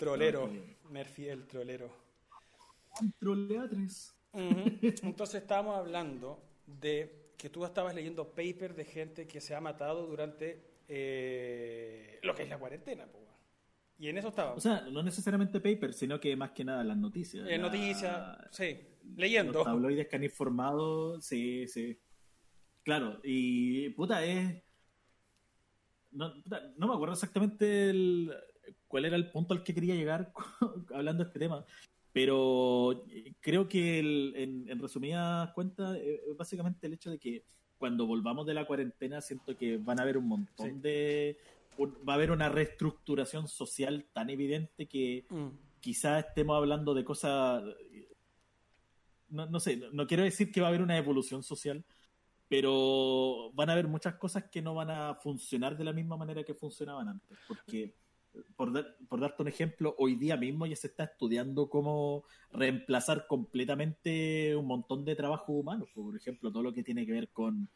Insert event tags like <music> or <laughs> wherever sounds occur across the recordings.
Trolero. Murphy el trolero. Troleatres. <laughs> Entonces estábamos hablando de que tú estabas leyendo papers de gente que se ha matado durante eh, lo que es la cuarentena. po. Y en eso estábamos. O sea, no necesariamente paper, sino que más que nada las noticias. La- noticias, sí, Los leyendo. <laughs> tabloides que han informado, sí, sí. Claro, y puta, es. No me acuerdo exactamente el- cuál era el punto al que quería llegar <laughs> hablando de este tema, pero creo que el- en, en resumidas cuentas, eh, es básicamente el hecho de que cuando volvamos de la cuarentena, siento que van a haber un montón Sí. de. un- va a haber una reestructuración social tan evidente que Mm. quizás estemos hablando de cosas. No, no sé, no quiero decir que va a haber una evolución social, pero van a haber muchas cosas que no van a funcionar de la misma manera que funcionaban antes. Porque, por, dar- por darte un ejemplo, hoy día mismo ya se está estudiando cómo reemplazar completamente un montón de trabajos humanos. Por ejemplo, todo lo que tiene que ver con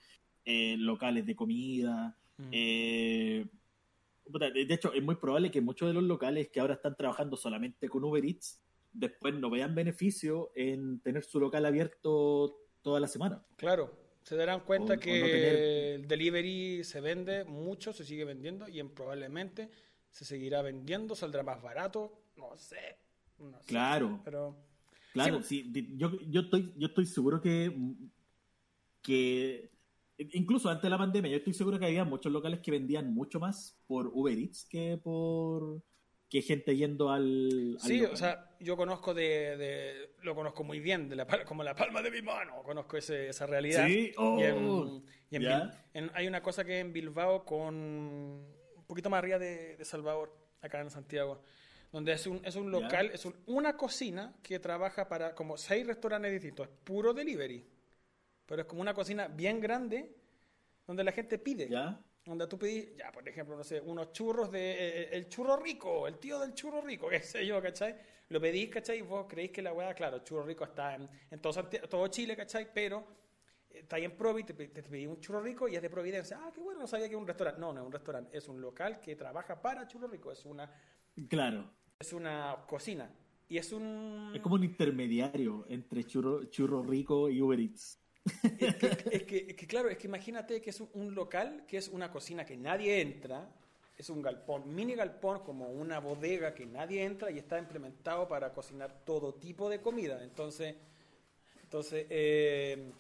eh, locales de comida. Mm. eh, de hecho, es muy probable que muchos de los locales que ahora están trabajando solamente con Uber Eats después no vean beneficio en tener su local abierto toda la semana. Claro, se darán cuenta O- o no que tener- el delivery se vende mucho, se sigue vendiendo y en- probablemente se seguirá vendiendo, saldrá más barato, no sé. no sé, Claro. Pero Claro, sí, yo, yo, estoy, yo estoy seguro que, que incluso antes de la pandemia, yo estoy seguro que había muchos locales que vendían mucho más por Uber Eats que por que gente yendo al, al sí, local. o sea, yo conozco de, de- lo conozco muy bien, de la, pal- como la palma de mi mano, conozco ese- esa realidad. Sí, oh, y en- y en en- hay una cosa que en Bilbao con un poquito más arriba de, de Salvador, acá en Santiago, donde es un, es un local, es un- una cocina que trabaja para como seis restaurantes distintos, es puro delivery, pero es como una cocina bien grande donde la gente pide. ¿Ya? Donde tú pedís, ya, por ejemplo, no sé, unos churros de eh, el churro rico, el tío del churro rico, <laughs> qué sé yo, ¿cachai? Lo pedís, ¿cachai? Y vos creéis que la weá, claro, el churro rico está en, en todo, todo Chile, ¿cachai? Pero eh, está ahí en Provi, te, te pedís un churro rico y es de Providencia. Ah, qué bueno, no sabía que era un restaurante. No, no es un restaurante, es un local que trabaja para churro rico, es una, Claro. es una cocina. Y es un... Es como un intermediario entre churro, churro rico y Uber Eats. Es que, <laughs> es que- es que, claro, es que imagínate que es un, un local que es una cocina que nadie entra, es un galpón, mini galpón como una bodega que nadie entra y está implementado para cocinar todo tipo de comida. Entonces, entonces eh,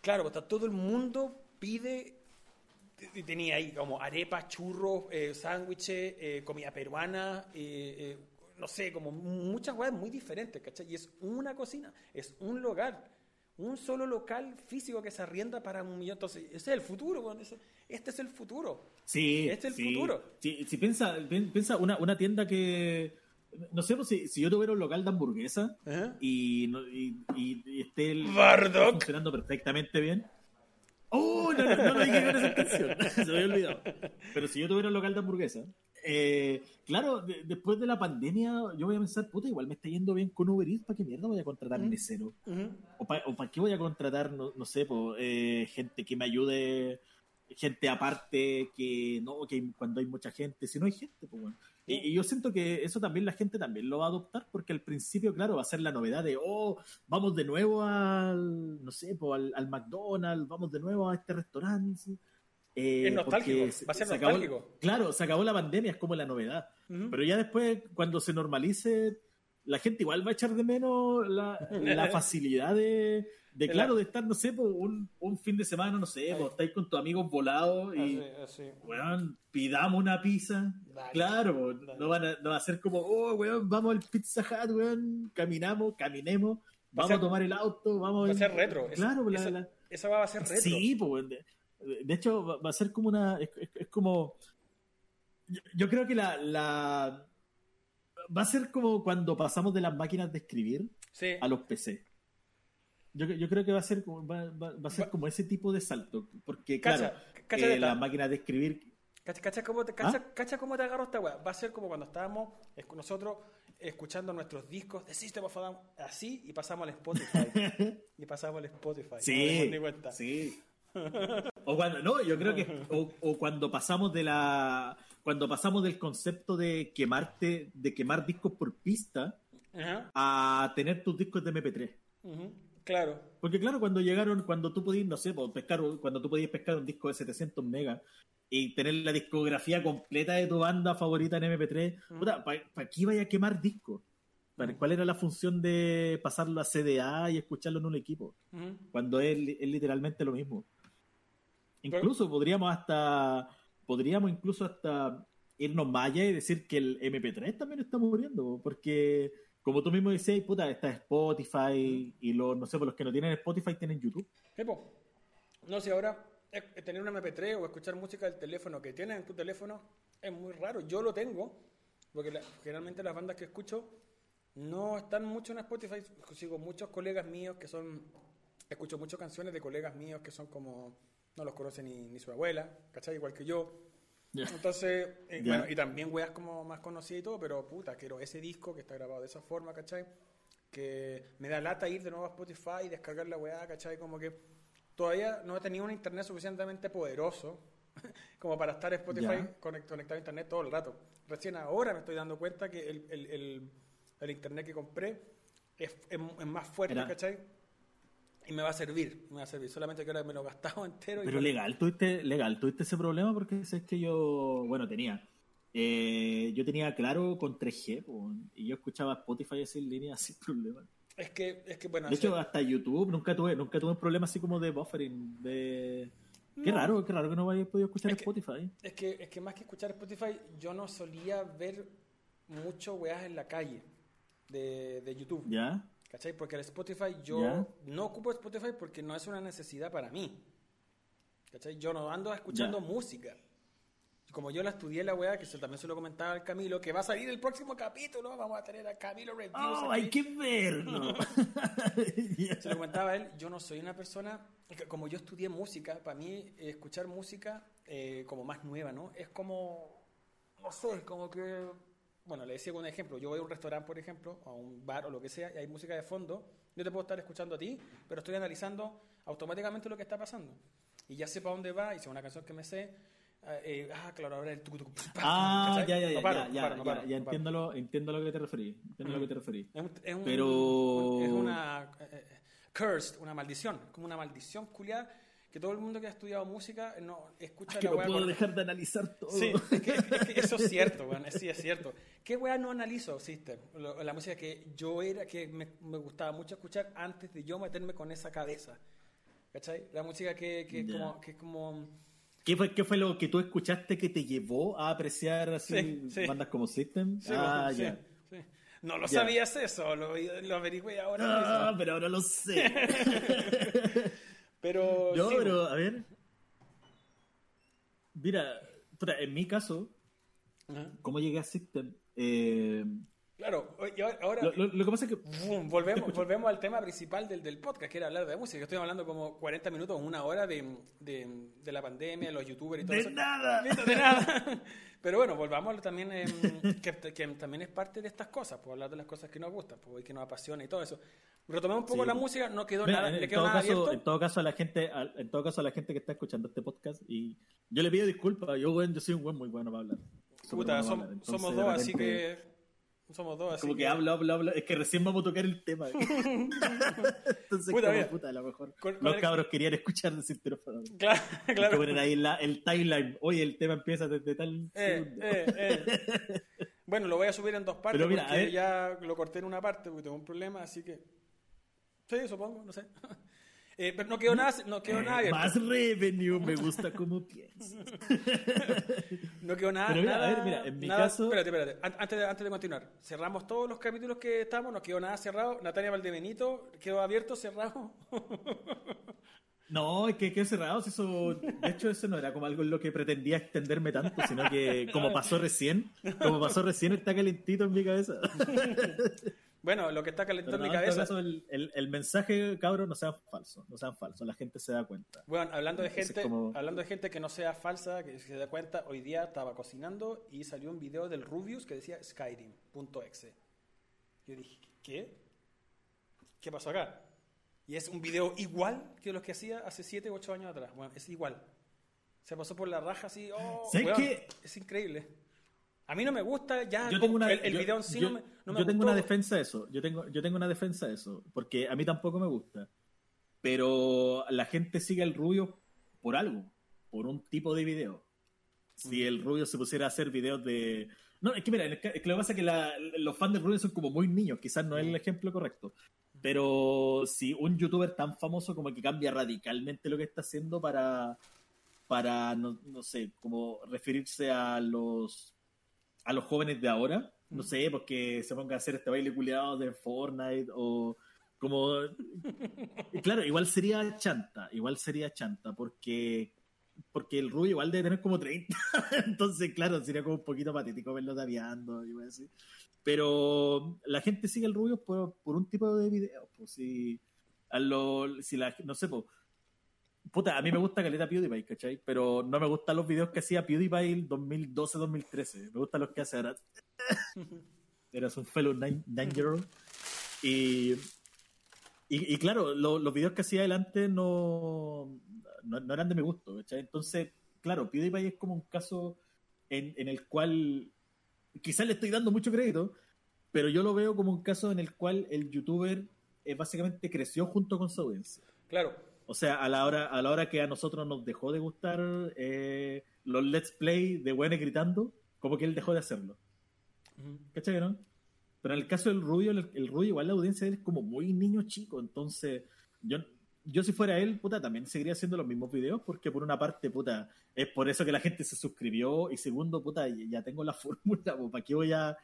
claro, está todo el mundo pide y tenía ahí como arepas, churros, eh, sándwiches, eh, comida peruana, eh, no sé, como muchas cosas muy diferentes, ¿cachai? Y es una cocina, es un lugar, un solo local físico que se arrienda para un millón. Entonces, ese es el futuro, ese- este es el futuro. Sí, Este es el sí. futuro. Sí, si piensa, pi- piensa una, una tienda que, no sé, pues, si, si yo tuviera un local de hamburguesa y, y, y- y esté el, Bardock. funcionando perfectamente bien. ¡Oh! No, no, no lo dije con esa intención. <laughs> Se me había olvidado. Pero si yo tuviera un local de hamburguesa, eh, claro, de- después de la pandemia, yo voy a pensar, puta, igual me está yendo bien con Uber Eats, ¿para qué mierda voy a contratar Mm. mesero? Ujú. ¿O para qué voy a contratar, no, no sé, po, eh, gente que me ayude, gente aparte, que no, que cuando hay mucha gente, si no hay gente, pues bueno. Y, y yo siento que eso también la gente también lo va a adoptar, porque al principio, claro, va a ser la novedad de, oh, vamos de nuevo al, no sé, po, al, al McDonald's, vamos de nuevo a este restaurante. Eh, Es nostálgico, va a ser se acabó- nostálgico. claro, se acabó la pandemia, es como la novedad. Pero ya después, cuando se normalice, la gente igual va a echar de menos la, la <laughs> facilidad de, de, claro, la- de estar, no sé, un, un fin de semana, no sé, po, estáis con tus amigos volados y, Así, así. weón, pidamos una pizza. Dale. Claro, Dale. no, van a, no va a ser como, oh, weón, vamos al Pizza Hut, weón, caminamos, caminemos, vamos ser- a tomar el auto, vamos Va a ser retro. Claro, la- esa, la- esa va a ser retro. Sí, pues, weón, de, de hecho va, va a ser como una. Es, es- es como. Yo, yo creo que la, la. Va a ser como cuando pasamos de las máquinas de escribir Sí. a los PC. Yo, yo creo que va a ser, como- va, va- va a ser como ese tipo de salto. Porque, Cacha, claro, cacha eh, las máquinas de escribir. ¿Cacha, cacha cómo te, cacha, cacha cómo te agarró esta weá? Va a ser como cuando estábamos nosotros escuchando nuestros discos de System of así y pasamos al Spotify. <laughs> y pasamos al Spotify. Sí, sí. O cuando, no, yo creo que, o, o cuando pasamos de la, cuando pasamos del concepto de quemarte, de quemar discos por pista Ajá. a tener tus discos de MP3. ujú, Claro. Porque claro, cuando llegaron, cuando tú podías, no sé, pescar, cuando tú podías pescar un disco de 700 megas y tener la discografía completa de tu banda favorita en MP3, Ujú. puta, ¿para qué vaya a quemar discos? ¿Para- ¿Cuál era la función de pasarlo a CDA y escucharlo en un equipo? Cuando es, es literalmente lo mismo. Incluso podríamos hasta, podríamos incluso hasta irnos más allá y decir que el MP3 también está muriendo, porque como tú mismo decías, puta, está Spotify y los, no sé, por los que no tienen Spotify tienen YouTube. Sí, po. No sé, ahora tener un MP3 o escuchar música del teléfono que tienes en tu teléfono es muy raro. Yo lo tengo, porque generalmente las bandas que escucho no están mucho en Spotify. Sigo muchos colegas míos que son. Escucho muchas canciones de colegas míos que son como. No los conoce ni, ni su abuela, ¿cachai? Igual que yo. Ya. Entonces, eh, Ya. bueno, y también weas como más conocidas y todo, pero puta, quiero ese disco que está grabado de esa forma, ¿cachai? Que me da lata ir de nuevo a Spotify y descargar la weá, ¿cachai? Como que todavía no he tenido un internet suficientemente poderoso <laughs> como para estar Spotify conect- conectado a internet todo el rato. Recién ahora me estoy dando cuenta que el, el, el- el internet que compré es, es- es más fuerte, Era- ¿cachai? Y me va a servir, me va a servir. Solamente que ahora me lo he gastado <laughs> entero. y Pero bueno, legal, tuviste, legal, tuviste ese problema porque es que yo, bueno, tenía. eh, yo tenía claro con 3G po, y yo escuchaba Spotify así en línea <laughs> sin problema. Es que, es que bueno, De hecho, hasta YouTube nunca tuve, nunca tuve un problema así como de buffering. De... Qué No. raro, qué raro que no hayas podido escuchar Es que- Spotify. Es que, es que más que escuchar Spotify, yo no solía ver mucho weas en la calle de, de YouTube. ¿Ya? ¿Cachai? Porque el Spotify yo no ocupo Spotify porque no es una necesidad para mí. ¿Cachai? Yo no ando escuchando música. Como yo la estudié la wea, que se, también se lo comentaba al Camilo, que va a salir el próximo capítulo, vamos a tener a Camilo Reviews. ¡Oh, hay que verlo! <laughs> <laughs> Se lo comentaba él, yo no soy una persona, como yo estudié música, para mí escuchar música eh, como más nueva, ¿no? Es como, no sé, como que, bueno, le decía un ejemplo, yo voy a un restaurante, por ejemplo, a un bar o lo que sea, y hay música de fondo, yo te puedo estar escuchando a ti, pero estoy analizando automáticamente lo que está pasando. Y ya sé para dónde va, y si es una canción que me sé, eh, eh, ah, claro, ahora el tucu, Ah, ya, ya, ya, ya, ya, entiendo, lo, entiendo a lo que te referí. Entiendo a lo que te referí. Es un, es un- Pero- es una eh, cursed, una maldición, como una maldición culiada que todo el mundo que ha estudiado música eh, no escucha Que la no puedo con- dejar de analizar todo. Sí, es que, es que eso es cierto, weón, sí es cierto. ¿Qué weá no analizo, Sister? Lo- La música que yo era, que me, me gustaba mucho escuchar antes de yo meterme con esa cabeza. ¿Cachai? La música que, que, Ya. como, que es como... ¿Qué fue, ¿Qué fue lo que tú escuchaste que te llevó a apreciar así Sí, sí. bandas como System? Sí, ah, weón, sí, ya. No lo sabías eso, lo, lo averigüé ahora Ah, mismo. pero ahora lo sé. <laughs> Pero... <laughs> Yo, sí, pero, a ver. Mira, en mi caso, Ajá. ¿cómo llegué a System? Eh, Claro, y ahora... lo, lo- lo que pasa es que. Boom, volvemos, volvemos al tema principal del, del podcast, que era hablar de música. Yo estoy hablando como 40 minutos, una hora de, de, de la pandemia, los youtubers y todo ¡De eso. nada! De nada. <laughs> Pero bueno, volvamos también, em, que, que también es parte de estas cosas, por hablar de las cosas que nos gustan, pues, y que nos apasiona y todo eso. Retomemos un poco Sí. la música, no quedó Mira, nada, en, le quedó todo nada caso, abierto. en todo caso a la gente, al- en todo caso a la gente que está escuchando este podcast y yo le pido disculpas, yo yo soy un buen muy bueno para hablar. Puta, som-. Entonces, somos dos, así que... Somos dos, así Como que hablo, hablo, hablo. Es que recién vamos a tocar el tema. <laughs> Entonces, Puta, como, puta, a lo mejor Con- con los el- cabros querían escuchar decir terófono. Claro, que claro. poner ahí la- el timeline. Oye, el tema empieza desde tal Eh, segundo. eh, eh. <laughs> Bueno, lo voy a subir en dos partes Pero mira, porque ya lo corté en una parte porque tengo un problema, así que... Sí, supongo, no sé. Eh, pero no quedó nada, no quedó nada abierto. Más revenue, me gusta como piensas. <laughs> No quedó nada. Pero mira, a nada- ver, mira, en mi nada- caso- Espérate, espérate. An- Antes de, antes de continuar, cerramos todos los capítulos que estamos, no quedó nada cerrado. Natalia Valdebenito quedó abierto, cerrado. <laughs> No, es que quedó cerrado. si Eso, de hecho, eso no era como algo en lo que pretendía extenderme tanto, sino que <laughs> como pasó recién, como pasó recién, está calentito en mi cabeza. Bueno, lo que está calentando no, mi cabeza. caso, el, el- el mensaje, cabros, no sean falsos, no sean falsos, la gente se da cuenta. Bueno, hablando de gente, como- hablando de gente que no sea falsa, que se da cuenta, hoy día estaba cocinando y salió un video del Rubius que decía Skyrim.exe. Yo dije, ¿qué? ¿Qué pasó acá? Y es un video igual que los que hacía hace 7 u 8 años atrás. Bueno, es igual. Se pasó por la raja así. Oh, ¿Sabes weón, qué? Es increíble. A mí no me gusta ya Yo tengo una, el, el yo- video en sí yo- no me, no me yo tengo gustó. una defensa de eso. Yo tengo, yo tengo una defensa de eso. Porque a mí tampoco me gusta. Pero la gente sigue al rubio por algo. Por un tipo de video. Si Mm. el rubio se pusiera a hacer videos de. No, es que mira, es que lo que pasa es que la- los fans del rubio son como muy niños. Quizás no es el ejemplo correcto. Pero si un youtuber tan famoso como que cambia radicalmente lo que está haciendo para. Para, no, no sé, como referirse a los a los jóvenes de ahora, no sé, porque se ponga a hacer este baile culiado de Fortnite o como... Claro, igual sería chanta, igual sería chanta, porque porque el rubio igual debe tener como 30, <laughs> entonces claro, sería como un poquito patético verlo tabiando y así. Pero la gente sigue al rubio por, por un tipo de videos, pues si, a lo, si la, no sé, pues, Puta, a mí me gusta Caleta PewDiePie, ¿cachai? Pero no me gustan los videos que hacía PewDiePie el 2012-2013. Me gustan los que hace ahora. <laughs> Eras un fellow nine, nine year old. Y, y, y claro, lo- los videos que hacía adelante no, no, no eran de mi gusto, ¿cachai? Entonces, claro, PewDiePie es como un caso en, en el cual quizás le estoy dando mucho crédito, pero yo lo veo como un caso en el cual el youtuber eh, básicamente creció junto con su audiencia. Claro, O sea, a la hora, a la hora que a nosotros nos dejó de gustar eh, los let's play de buenos gritando, como que él dejó de hacerlo. Ujú. ¿Cachai, no? Pero en el caso del Rubio, el, el Rubio igual la audiencia es como muy niño chico, entonces yo, yo si fuera él, puta, también seguiría haciendo los mismos videos, porque por una parte, puta, es por eso que la gente se suscribió, y segundo, puta, ya tengo la <laughs> fórmula, ¿para qué voy a...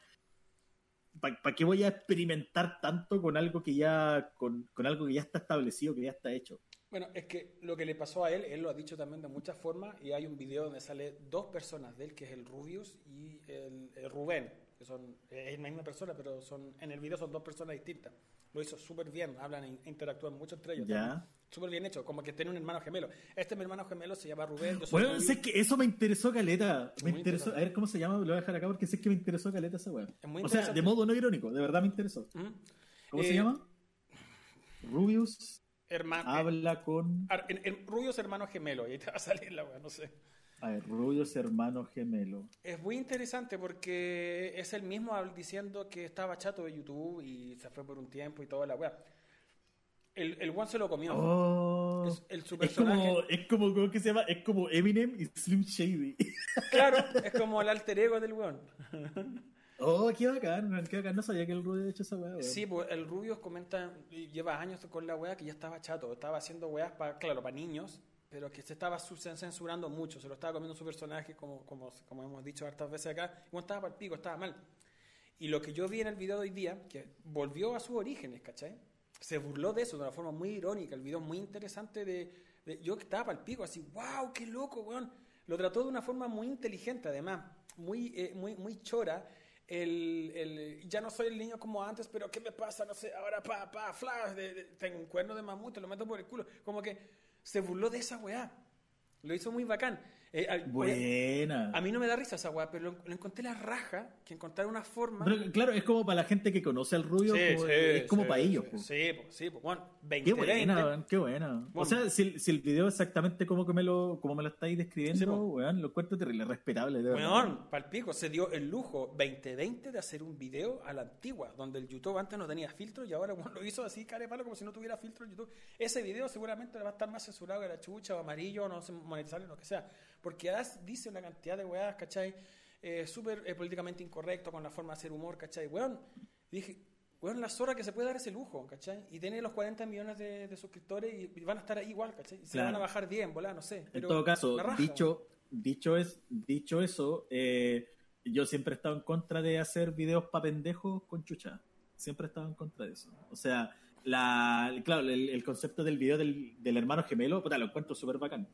¿Para qué voy a experimentar tanto con algo que ya con, con algo que ya está establecido, que ya está hecho? Bueno, es que lo que le pasó a él, él lo ha dicho también de muchas formas, y hay un video donde sale dos personas de él, que es el Rubius y el, el Rubén, que son, es la misma persona, pero son en el video son dos personas distintas. Lo hizo súper bien, hablan e interactúan mucho entre ellos. Ya. Súper bien hecho, como que tiene un hermano gemelo. Este es mi hermano gemelo, se llama Rubén. Yo soy Bueno, sé que eso me interesó caleta. Me Muy interesó. A ver cómo se llama, lo voy a dejar acá porque sé que me interesó caleta esa weá. O sea, de modo no irónico, de verdad me interesó. Ujú. ¿Cómo Eh, se llama? Rubius Hermano, habla con. Ar- en- en Rubius hermano gemelo, y ahí te va a salir la weá, no sé. A ver, Rubius hermano gemelo. Es muy interesante porque es el mismo diciendo que estaba chato de YouTube y se fue por un tiempo y toda la weá. El, el one se lo comió. Oh, Es el- su es como, personaje. es como, ¿cómo que se llama? Es como Eminem y Slim Shady. Claro, <laughs> es como el alter ego del weón. Oh, qué bacán, qué bacán. No sabía que el Rubius había hecho esa weá. Sí, pues el Rubius comenta, lleva años con la weá que ya estaba chato, estaba haciendo weas para, claro, para niños, pero que se estaba su- censurando mucho, se lo estaba comiendo su personaje, como, como, como hemos dicho hartas veces acá, y bueno, estaba para el pico, estaba mal. Y lo que yo vi en el video de hoy día, que volvió a sus orígenes, ¿cachai? Se burló de eso de una forma muy irónica, el video muy interesante de, de- yo estaba para el pico, así, wow, qué loco, weón. Lo trató de una forma muy inteligente, además, muy, eh, muy, muy chora. El, el- ya no soy el niño como antes, pero ¿qué me pasa? No sé, ahora pa, pa, flash, tengo un cuerno de mamut, te lo meto por el culo. Como que se burló de esa weá. Lo hizo muy bacán. Eh, Buena. a mí no me da risa esa weá, pero lo, lo encontré la raja que encontrar una forma. Pero, claro, es como para la gente que conoce al Rubio, como- es como sí, para ellos. sí, po. Sí, pues, sí, pues, bueno, Qué 20, buena, 20. weón, qué buena. O Bueno. sea, si, si el video es exactamente como que me lo, como me lo estáis describiendo, Sí, po. weón, lo encuentro terrible, respetable, de. Weón, palpico, se dio el lujo 2020 de hacer un video a la antigua, donde el YouTube antes no tenía filtro y ahora <laughs> weón, lo hizo así, care palo, como si no tuviera filtro en YouTube. Ese video seguramente va a estar más censurado que la chucha o amarillo, o no sé, monetizable, lo que sea. Porque as- dice una cantidad de weas, ¿cachai? Eh, Súper eh, políticamente incorrecto con la forma de hacer humor, ¿cachai? Weón, dije, weón, la zorra que se puede dar ese lujo, ¿cachai? Y tiene los 40 millones de, de suscriptores y, y van a estar ahí igual, ¿cachai? Y se Claro. van a bajar 10, volá, no sé. En pero todo caso, raja, dicho, dicho, es, dicho eso, eh, yo siempre he estado en contra de hacer videos para pendejos con chucha. Siempre he estado en contra de eso. O sea, la, claro, el, el concepto del video del, del hermano gemelo, puta, lo encuentro súper bacán.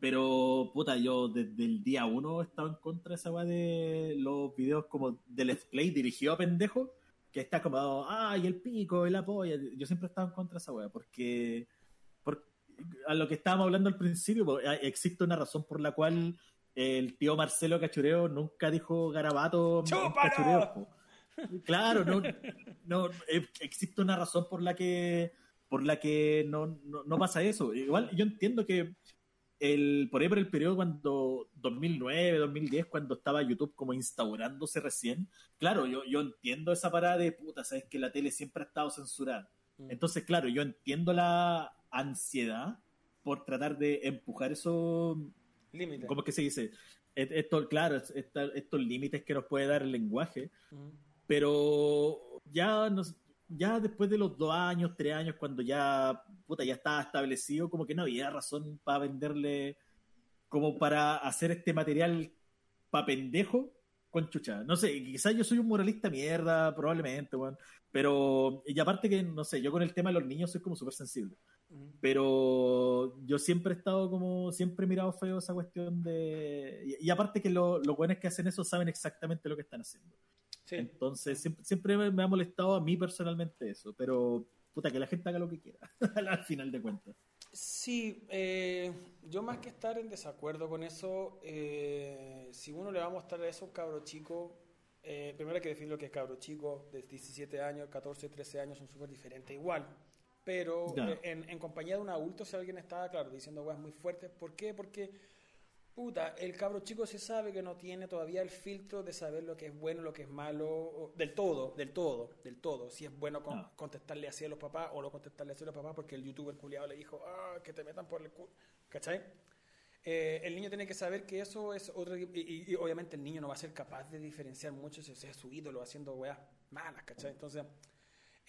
Pero, puta, yo desde el día uno he estado en contra de esa weá de los videos como de Let's Play dirigido a pendejos, que está como, ay, el pico, el apoyo. Yo siempre he estado en contra de esa weá, porque, por- a lo que estábamos hablando al principio, eh, existe una razón por la cual el tío Marcelo Cachureo nunca dijo garabato po. Claro, no, no, eh, existe una razón por la que por la que no, no, no pasa eso. Igual yo entiendo que el, por ahí por el periodo cuando 2009, 2010, cuando estaba YouTube como instaurándose recién, claro, yo, yo entiendo esa parada de puta, sabes que la tele siempre ha estado censurada. Mm. Entonces, claro, yo entiendo la ansiedad por tratar de empujar esos límites. ¿Cómo es que se dice? Esto, claro, estos límites que nos puede dar el lenguaje, mm. pero ya nos, ya después de los dos años, tres años, cuando ya, puta, ya estaba establecido, como que no había razón para venderle, como para hacer este material pa' pendejo con chucha. No sé, quizás yo soy un moralista mierda, probablemente, pero, y aparte que, no sé, yo con el tema de los niños soy como súper sensible. Pero yo siempre he estado como, siempre he mirado feo esa cuestión de... Y, aparte que los buenos que hacen eso saben exactamente lo que están haciendo. Entonces, siempre, me, ha molestado a mí personalmente eso, pero puta, que la gente haga lo que quiera, <laughs> al final de cuentas. Sí, eh, yo más que estar en desacuerdo con eso, eh, si uno le va a mostrar eso a un cabro chico, eh, primero hay que definir lo que es cabro chico, de 17 años, 14, 13 años son súper diferentes igual. Pero en, en, compañía de un adulto, si alguien está, claro, diciendo weas muy fuertes, ¿por qué? Porque puta, el cabro chico se sabe que no tiene todavía el filtro de saber lo que es bueno, lo que es malo, del todo, del todo, del todo. Si es bueno contestarle así a los papás o no contestarle así a los papás porque el youtuber culiado le dijo, ah, que te metan por el culo. ¿Cachai? Eh, el niño tiene que saber que eso es otro. Y, obviamente el niño no va a ser capaz de diferenciar mucho si es su ídolo haciendo weas malas, ¿cachai? Entonces.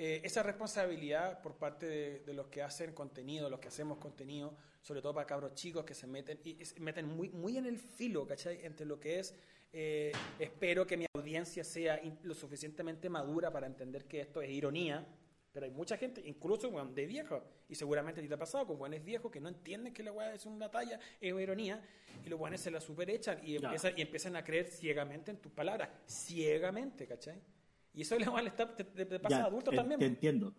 Eh, esa responsabilidad por parte de, de, los que hacen contenido, los que hacemos contenido, sobre todo para cabros chicos que se meten y, se meten muy, muy en el filo, ¿cachai? Entre lo que es, eh, espero que mi audiencia sea lo suficientemente madura para entender que esto es ironía, pero hay mucha gente, incluso de viejo, y seguramente te ha pasado con buenos viejos que no entienden que la weá es una talla, es una ironía, y los buenos se la superechan y, empiezan, y empiezan a creer ciegamente en tus palabras, ciegamente, ¿cachai? Y eso le pasa a adultos también. Te entiendo.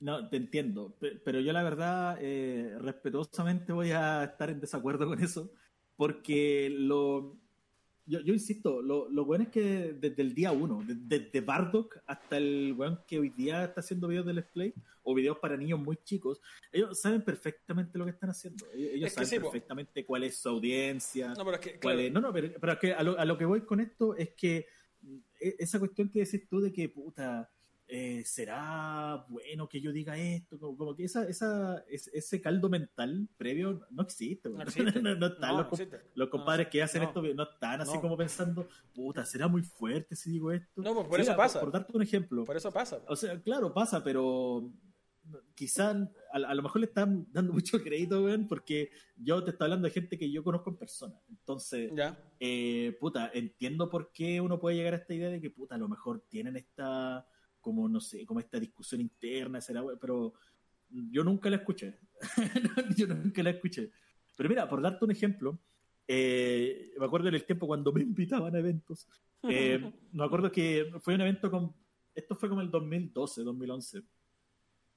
No, te entiendo, pero yo la verdad, eh, respetuosamente voy a estar en desacuerdo con eso, porque lo, yo, insisto, lo, lo, bueno es que desde el día uno, desde, Bardock hasta el weón que hoy día está haciendo videos de Let's Play o videos para niños muy chicos, ellos saben perfectamente lo que están haciendo. Ellos saben perfectamente cuál es su audiencia. No, pero es que, no, no, pero, es que a lo, a lo, que voy con esto es que e, esa cuestión que decís tú de que, puta, eh, ¿será bueno que yo diga esto? Como, que esa, esa, ese caldo mental previo no existe. <laughs> No, están los, compadres que hacen esto, no están así como pensando, puta, ¿será muy fuerte si digo esto? No, pues por eso pasa. Por, darte un ejemplo. Por eso pasa. O sea, claro, pasa, pero quizás a, lo mejor le están dando mucho crédito, porque yo te estoy hablando de gente que yo conozco en persona. Entonces, eh, puta, entiendo por qué uno puede llegar a esta idea de que, puta, a lo mejor tienen esta como, no sé, como esta discusión interna, será, pero yo nunca la escuché. <laughs> yo nunca la escuché. Pero mira, por darte un ejemplo, eh, me acuerdo en el tiempo cuando me invitaban a eventos. Eh, <laughs> me acuerdo que fue un evento con. Esto fue como el 2012, 2011.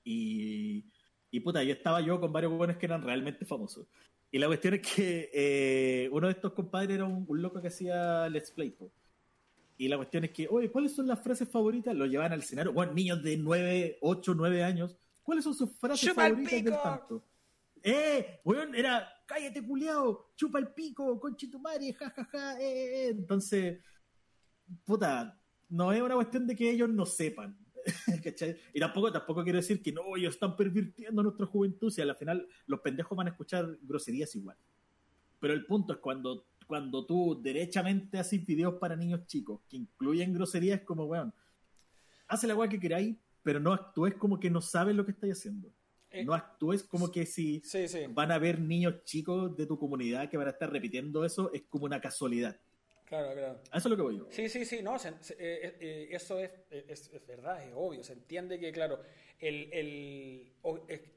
Y, y puta, yo estaba yo con varios buenos que eran realmente famosos. Y la cuestión es que eh, uno de estos compadres era un, loco que hacía Let's Play. Y la cuestión es que, oye, ¿cuáles son las frases favoritas? Lo llevan al escenario. Bueno, niños de 9, 8, 9 años. ¿Cuáles son sus frases favoritas del tanto? ¡Eh! Weón, era, cállate, culiao, chupa el pico, conchitumare, jajaja, ja, ja, eh, eh, eh. Entonces, puta, no es una cuestión de que ellos no sepan. <laughs> ¿cachai? Y tampoco, tampoco quiero decir que no, ellos están pervirtiendo nuestra juventud, si al final los pendejos van a escuchar groserías igual. Pero el punto es cuando cuando tú derechamente haces videos para niños chicos que incluyen groserías como, weón, hace la weá que queráis, pero no actúes como que no sabes lo que estáis haciendo. Eh, no actúes como que si van a ver niños chicos de tu comunidad que van a estar repitiendo eso, es como una casualidad. Claro, claro. eso es lo que voy yo. Sí, sí, sí, no, eh, eh, eso es, es, es, verdad, es obvio. Se entiende que, claro, el, el,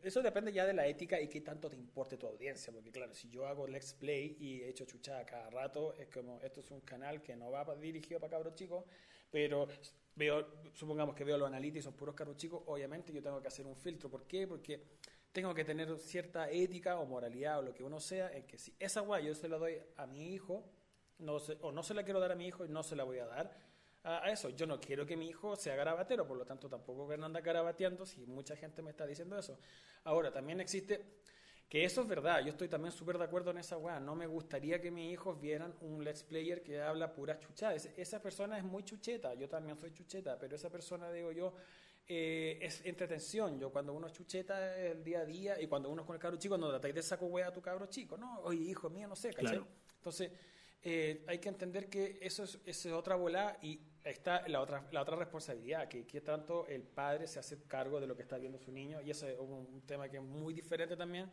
eso depende ya de la ética y qué tanto te importe tu audiencia, porque claro, si yo hago Let's Play y he hecho chuchada cada rato, es como, esto es un canal que no va dirigido para cabros chicos, pero veo, supongamos que veo los analytics, son puros cabros chicos, obviamente yo tengo que hacer un filtro. ¿Por qué? Porque tengo que tener cierta ética o moralidad o lo que uno sea, en que si esa guay yo se la doy a mi hijo, no o no se la quiero dar a mi hijo y no se la voy a dar, a, eso. Yo no quiero que mi hijo sea garabatero, por lo tanto tampoco que anda garabateando si mucha gente me está diciendo eso. Ahora, también existe Que eso es verdad, yo estoy también súper de acuerdo en esa weá. No me gustaría que mis hijos vieran un let's player que habla pura chuchada. esa persona es muy chucheta, yo también soy chucheta, pero esa persona, digo yo, eh, es entretención. Yo cuando uno chucheta el día a día y cuando uno es con el cabro chico, no tratáis de saco weá a tu cabro chico, ¿no? Oye, hijo mío, no sé, ¿cachai? Entonces, eh, hay que entender que eso es, otra bola y está la otra, otra responsabilidad, que, tanto el padre se hace cargo de lo que está viendo su niño, y ese es un, tema que es muy diferente también,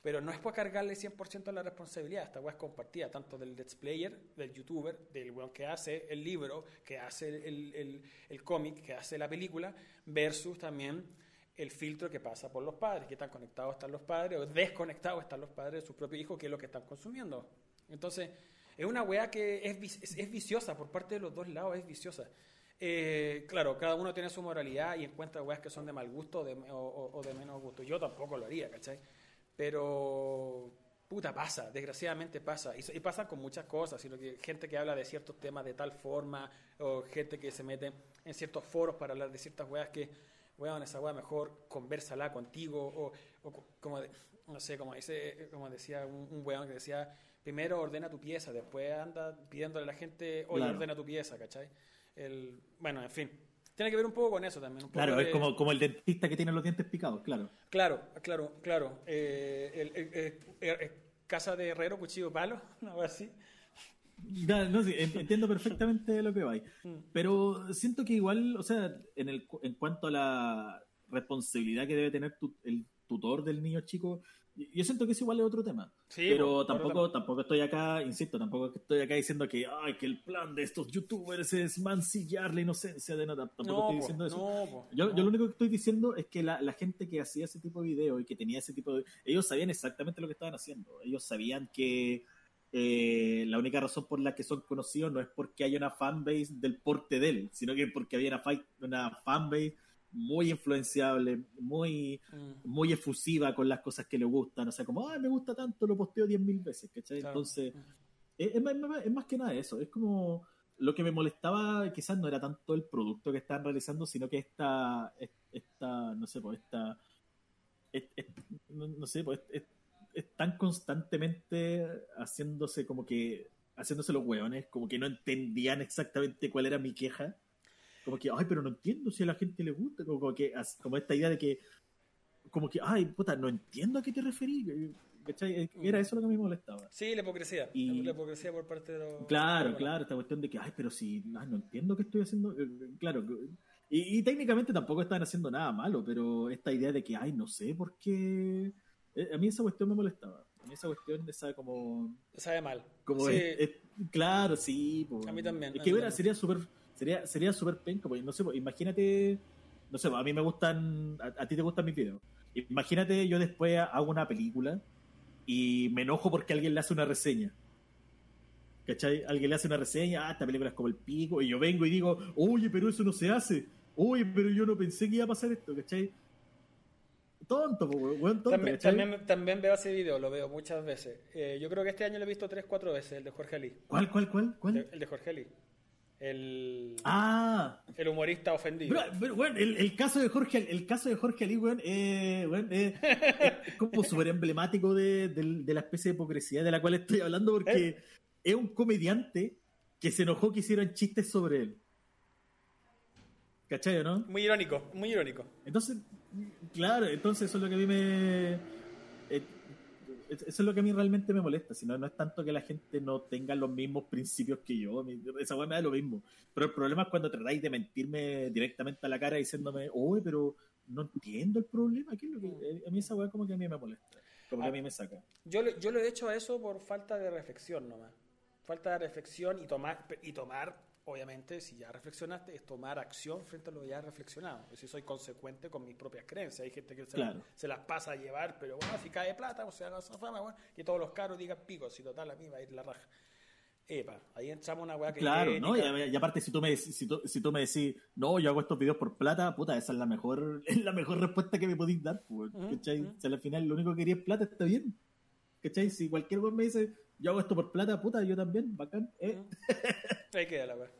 pero no es por cargarle 100% la responsabilidad, esta weá es compartida, tanto del let's player, del youtuber, del weón que hace el libro, que hace el, el, el cómic, que hace la película, versus también el filtro que pasa por los padres, que tan conectados están los padres o desconectados están los padres de su propio hijo, que es lo que están consumiendo. Entonces, es una weá que es, es, viciosa por parte de los dos lados, es viciosa. Eh, claro, cada uno tiene su moralidad y encuentra weas que son de mal gusto o de, o, de menos gusto. Yo tampoco lo haría, ¿cachai? Pero, puta, pasa, desgraciadamente pasa. Y, y pasa con muchas cosas, sino que gente que habla de ciertos temas de tal forma, o gente que se mete en ciertos foros para hablar de ciertas weas que, weón, esa wea mejor conversala contigo, o, como, no sé, como, dice, como decía un, un weón que decía primero ordena tu pieza, después anda pidiéndole a la gente, oye, ordena tu pieza, ¿cachai? El, bueno, en fin. Tiene que ver un poco con eso también. claro, es como, como el dentista que tiene los dientes picados, claro. Claro, claro, claro. Eh, el, casa de herrero, cuchillo palo, <laughs> algo así. no, sí, entiendo perfectamente lo que va. <laughs> Mm. Pero siento que igual, o sea, en, el, en cuanto a la responsabilidad que debe tener el tutor del niño chico, yo siento que es igual es otro tema. pero tampoco, tampoco estoy acá, insisto, tampoco estoy acá diciendo que, ay, que el plan de estos youtubers es mancillar la inocencia de nada. Tampoco estoy diciendo eso. yo, yo, lo único que estoy diciendo es que la, la, gente que hacía ese tipo de video y que tenía ese tipo de... Ellos sabían exactamente lo que estaban haciendo. Ellos sabían que eh, la única razón por la que son conocidos no es porque haya una fanbase del porte de él, sino que porque había una, una fanbase muy influenciable, muy, mm. muy efusiva con las cosas que le gustan. O sea, como, ah, me gusta tanto, lo posteo 10.000 veces, ¿cachai? Entonces, mm. es, más, que nada eso. Es como, lo que me molestaba quizás no era tanto el producto que están realizando, sino que esta, esta no sé, pues esta, no, sé, pues están constantemente haciéndose como que, haciéndose los hueones, como que no entendían exactamente cuál era mi queja como que, ay, pero no entiendo si a la gente le gusta, como, que, como esta idea de que, como que, ay, puta, no entiendo a qué te referís. ¿cachai? Era eso lo que a mí me molestaba. Sí, la hipocresía. Y, la hipocresía por parte de los. Claro, claro, esta cuestión de que, ay, pero si no entiendo qué estoy haciendo. Eh, eh, claro, y, técnicamente tampoco están haciendo nada malo, pero esta idea de que, ay, no sé por qué. Eh, a mí esa cuestión me molestaba. A mí esa cuestión de sabe como. Sabe mal. Como claro, sí. a mí también. Es que sería súper Sería sería súper penca, porque no sé, pues, imagínate, no sé, pues, a mí me gustan, a, ti te gustan mis videos. Imagínate yo después hago una película y me enojo porque alguien le hace una reseña. ¿Cachai? Alguien le hace una reseña, ah, esta película es como el pico, y yo vengo y digo, oye, pero eso no se hace. Oye, pero yo no pensé que iba a pasar esto, ¿cachai? Tonto, weón, tonto. También, también, también, veo ese video, lo veo muchas veces. Eh, yo creo que este año lo he visto tres, cuatro veces, el de Jorge Ali. ¿Cuál, cuál, cuál? cuál? El, de Jorge Ali. El, ah. el humorista ofendido. Pero, bueno, el, caso de Jorge, el caso de Jorge Ali, bueno, eh, <laughs> es como súper emblemático de, la especie de hipocresía de la cual estoy hablando, porque ¿Eh? es un comediante que se enojó que hicieran chistes sobre él. ¿Cachai, no? Muy irónico, muy irónico. Entonces, claro, entonces eso es lo que a mí me. Eh, eso es lo que a mí realmente me molesta, sino no es tanto que la gente no tenga los mismos principios que yo, esa weá me da lo mismo. Pero el problema es cuando tratáis de mentirme directamente a la cara diciéndome, uy, pero no entiendo el problema, ¿qué es lo que... Mm. A mí esa weá como que a mí me molesta, como que a mí me saca. Yo, yo lo he hecho a eso por falta de reflexión nomás. Falta de reflexión y tomar, y tomar obviamente, si ya reflexionaste, es tomar acción frente a lo ya reflexionado. Es decir, soy consecuente con mis propias creencias. Hay gente que se, las pasa a llevar, pero bueno, si cae plata, o sea, no fama, bueno, que todos los caros digan pico, si total a mí va a ir la raja. Epa, ahí entramos una weá que. Claro, ¿no? Y, aparte, si tú, me, si, tú, si tú me decís, no, yo hago estos videos por plata, puta, esa es la mejor, <laughs> es la mejor respuesta que me podéis dar, pues, ¿cachai? Si al final lo único que quería es plata, está bien. ¿cachai? Si cualquier weón me dice, yo hago esto por plata, puta, yo también, bacán, ¿eh? <laughs> Ahí queda la weá.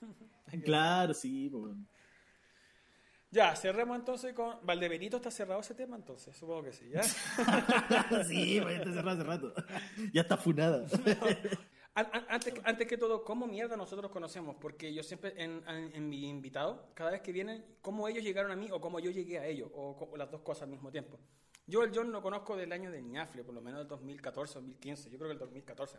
<laughs> claro, sí, pues. Ya, cerremos entonces con. Valdebenito está cerrado ese tema, entonces, supongo que sí, ¿ya? <laughs> sí, pues está cerrado hace rato. <laughs> Ya está funada. An- Antes, antes que todo, ¿cómo mierda nosotros conocemos? Porque yo siempre, en, en, en mi invitado, cada vez que vienen, ¿cómo ellos llegaron a mí o cómo yo llegué a ellos? O, o las dos cosas al mismo tiempo. Yo el John lo conozco del año del ñafle, por lo menos del 2014, 2015. Yo creo que el 2014.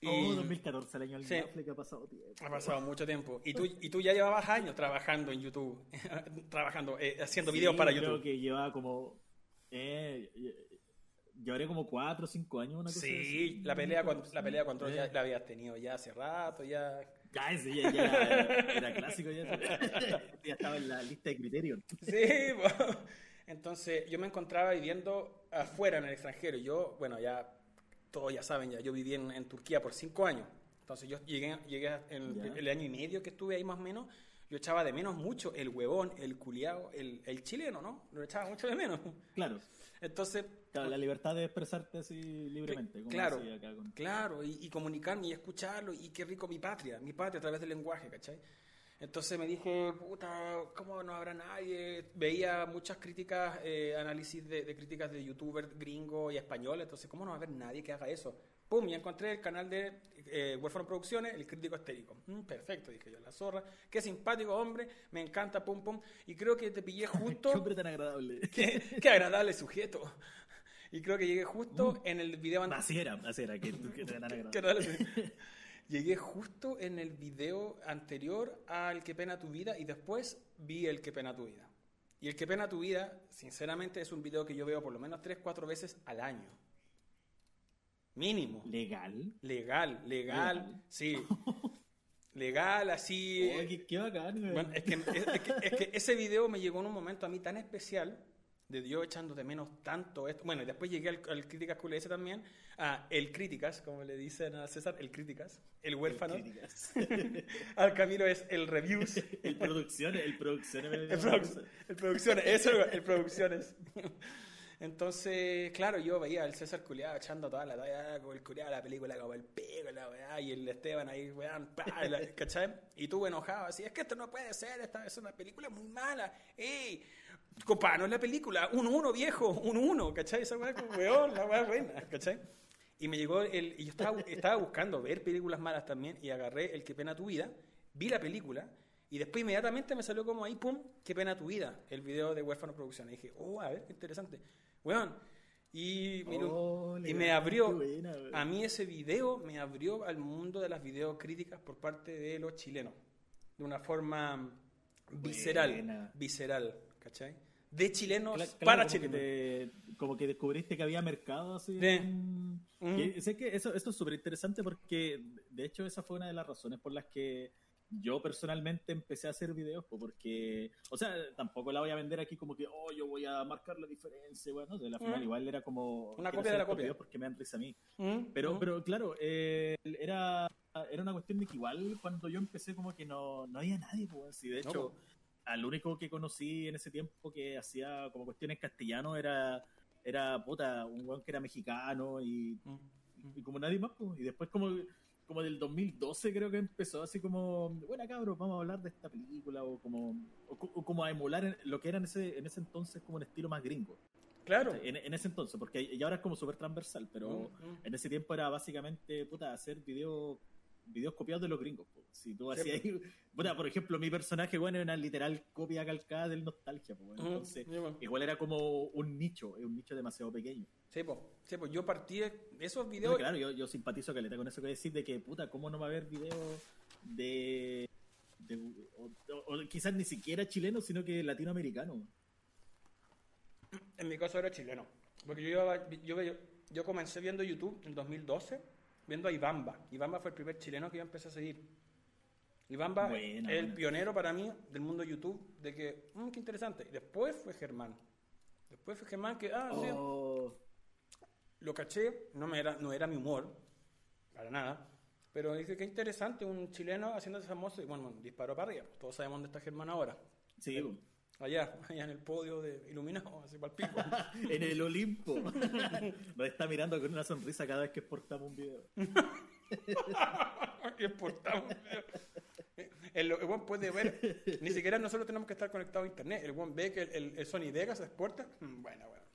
Y Oh, 2014, el año del Sí. Netflix, que ha pasado tiempo. ha pasado mucho tiempo. Y tú, y tú ya llevabas años trabajando en YouTube, <laughs> trabajando, eh, haciendo videos para Creo YouTube. que lleva como. Eh, llevaré como 4 o 5 años una cosa Sí, así. la pelea con la pelea con Troll ya Eh. la habías tenido ya hace rato, ya Ya, ese ya, ya era, <laughs> clásico. Ya, <laughs> ya estaba en la lista de criterios. Sí, po. entonces yo me encontraba viviendo afuera en el extranjero. Yo, bueno, ya todos ya saben, ya yo viví en, en Turquía por cinco años. Entonces yo llegué, llegué en Ya. el año y medio que estuve ahí más o menos. Yo echaba de menos mucho el huevón, el culiao, el, el chileno, ¿no? Lo echaba mucho de menos. Claro, Entonces, claro, la libertad de expresarte así libremente. Como claro, acá con- claro, y, y comunicarme y escucharlo, y qué rico mi patria, mi patria a través del lenguaje, ¿cachai? Entonces me dije, puta, ¿cómo no habrá nadie? Veía muchas críticas, eh, análisis de, de críticas de youtubers gringos y españoles, entonces, ¿cómo no va a haber nadie que haga eso? Pum, y encontré el canal de eh, Producciones, el crítico estérico. Mm, perfecto, dije yo, la zorra, qué simpático hombre, me encanta, pum, pum, y creo que te pillé <laughs> justo... Qué hombre tan agradable. <laughs> qué, qué agradable sujeto. Y creo que llegué justo en el video anterior. Así era, así era, que, que tan <laughs> agradable. Llegué justo en el video anterior al Que pena tu vida y después vi el Que pena tu vida. Y el Que pena tu vida, sinceramente, es un video que yo veo por lo menos 3, 4 veces al año. Mínimo. Legal. Legal, legal, Legal. sí. <laughs> Legal, así. Oh, qué, qué bacán. Bueno, es que, es, es que, es que ese video me llegó en un momento a mí tan especial, de yo echando de menos tanto esto. Bueno, y después llegué al, al Críticas QLS también, a el Críticas, como le dicen a César, el Críticas, el huérfano. Críticas. <laughs> al Camilo es el Reviews, <laughs> el producciones, el producciones. el, produ- el Producciones, eso, el Producciones. <laughs> Entonces, claro, yo veía al César culiado echando toda la talla con el culiado la película como el pego, la weá, y el Esteban ahí, weón, ¿cachai? Y tú enojado, así, es que esto no puede ser, esta es una película muy mala, ¡ey! Copa, no es la película, un uno viejo, un uno, ¿cachai? Esa weá weón, la weá buena, ¿cachai? Y me llegó el. Y yo estaba, estaba buscando ver películas malas también y agarré el Que pena tu vida, vi la película y después inmediatamente me salió como ahí, pum, Que pena tu vida, el video de Huérfano Producciones. Y dije, oh, a ver, qué interesante. Weón. Y, Oh, y me abrió, qué buena, a mí ese video me abrió al mundo de las videocríticas por parte de los chilenos. De una forma visceral. Buena. Visceral, ¿cachai? De chilenos Cla- claro, para como que chilenos. te- como que descubriste que había mercado así. Sí. en- Mm. que- sé que eso, esto es súper interesante porque de hecho esa fue una de las razones por las que yo personalmente empecé a hacer videos, po, porque, o sea, tampoco la voy a vender aquí como que, oh, yo voy a marcar la diferencia, bueno, de la final Mm. igual era como... Una copia de la copia. Porque me dan risa a mí. Mm, Pero, mm. pero claro, eh, era, era una cuestión de que igual cuando yo empecé como que no, no había nadie, pues, y de No, hecho, po. Al único que conocí en ese tiempo que hacía como cuestiones castellano era, era puta, un weón que era mexicano y, Mm. y como nadie más, pues. y después como, como del 2012 creo que empezó así como, bueno cabros, vamos a hablar de esta película o como, o, co- o como a emular lo que era en ese, en ese entonces como un estilo más gringo. Claro. En, en ese entonces, porque y ahora es como súper transversal, pero Mm, mm. en ese tiempo era básicamente, puta, hacer videos videos copiados de los gringos. po. Si tú Sí, hacías, puta, por ejemplo, mi personaje, bueno, era una literal copia calcada del Nostalgia, po, bueno. Entonces, igual era como un nicho, un nicho demasiado pequeño. Sí, po. Yo partí de esos Entonces, videos. claro, yo, yo simpatizo caleta con eso que decir de que, puta, ¿cómo no va a haber videos de... de- o, o- o quizás ni siquiera chileno, sino que latinoamericano. En mi caso era chileno. Porque yo, yo, yo, yo comencé viendo YouTube en 2012, viendo a Ibamba. Ibamba fue el primer chileno que yo empecé a seguir. Ibamba Buena, es el pionero para mí del mundo YouTube, de que, mmm, qué interesante. Y después fue Germán. Después fue Germán que, ah, sí, Oh, lo caché, no, me era, no era mi humor, para nada. Pero dije, qué interesante, un chileno haciéndose famoso. Y bueno, disparó para arriba. Todos sabemos dónde está Germán ahora. sí, po. Allá, <laughs> allá en el podio de iluminado, así para el pico. <laughs> en el Olimpo. Nos está mirando con una sonrisa cada vez que exportamos un video. <laughs> Y exportamos. El, el weón puede ver, ni siquiera nosotros tenemos que estar conectados a internet. El weón ve que el, el, el Sony Vegas se exporta. Mm, Buena, buena.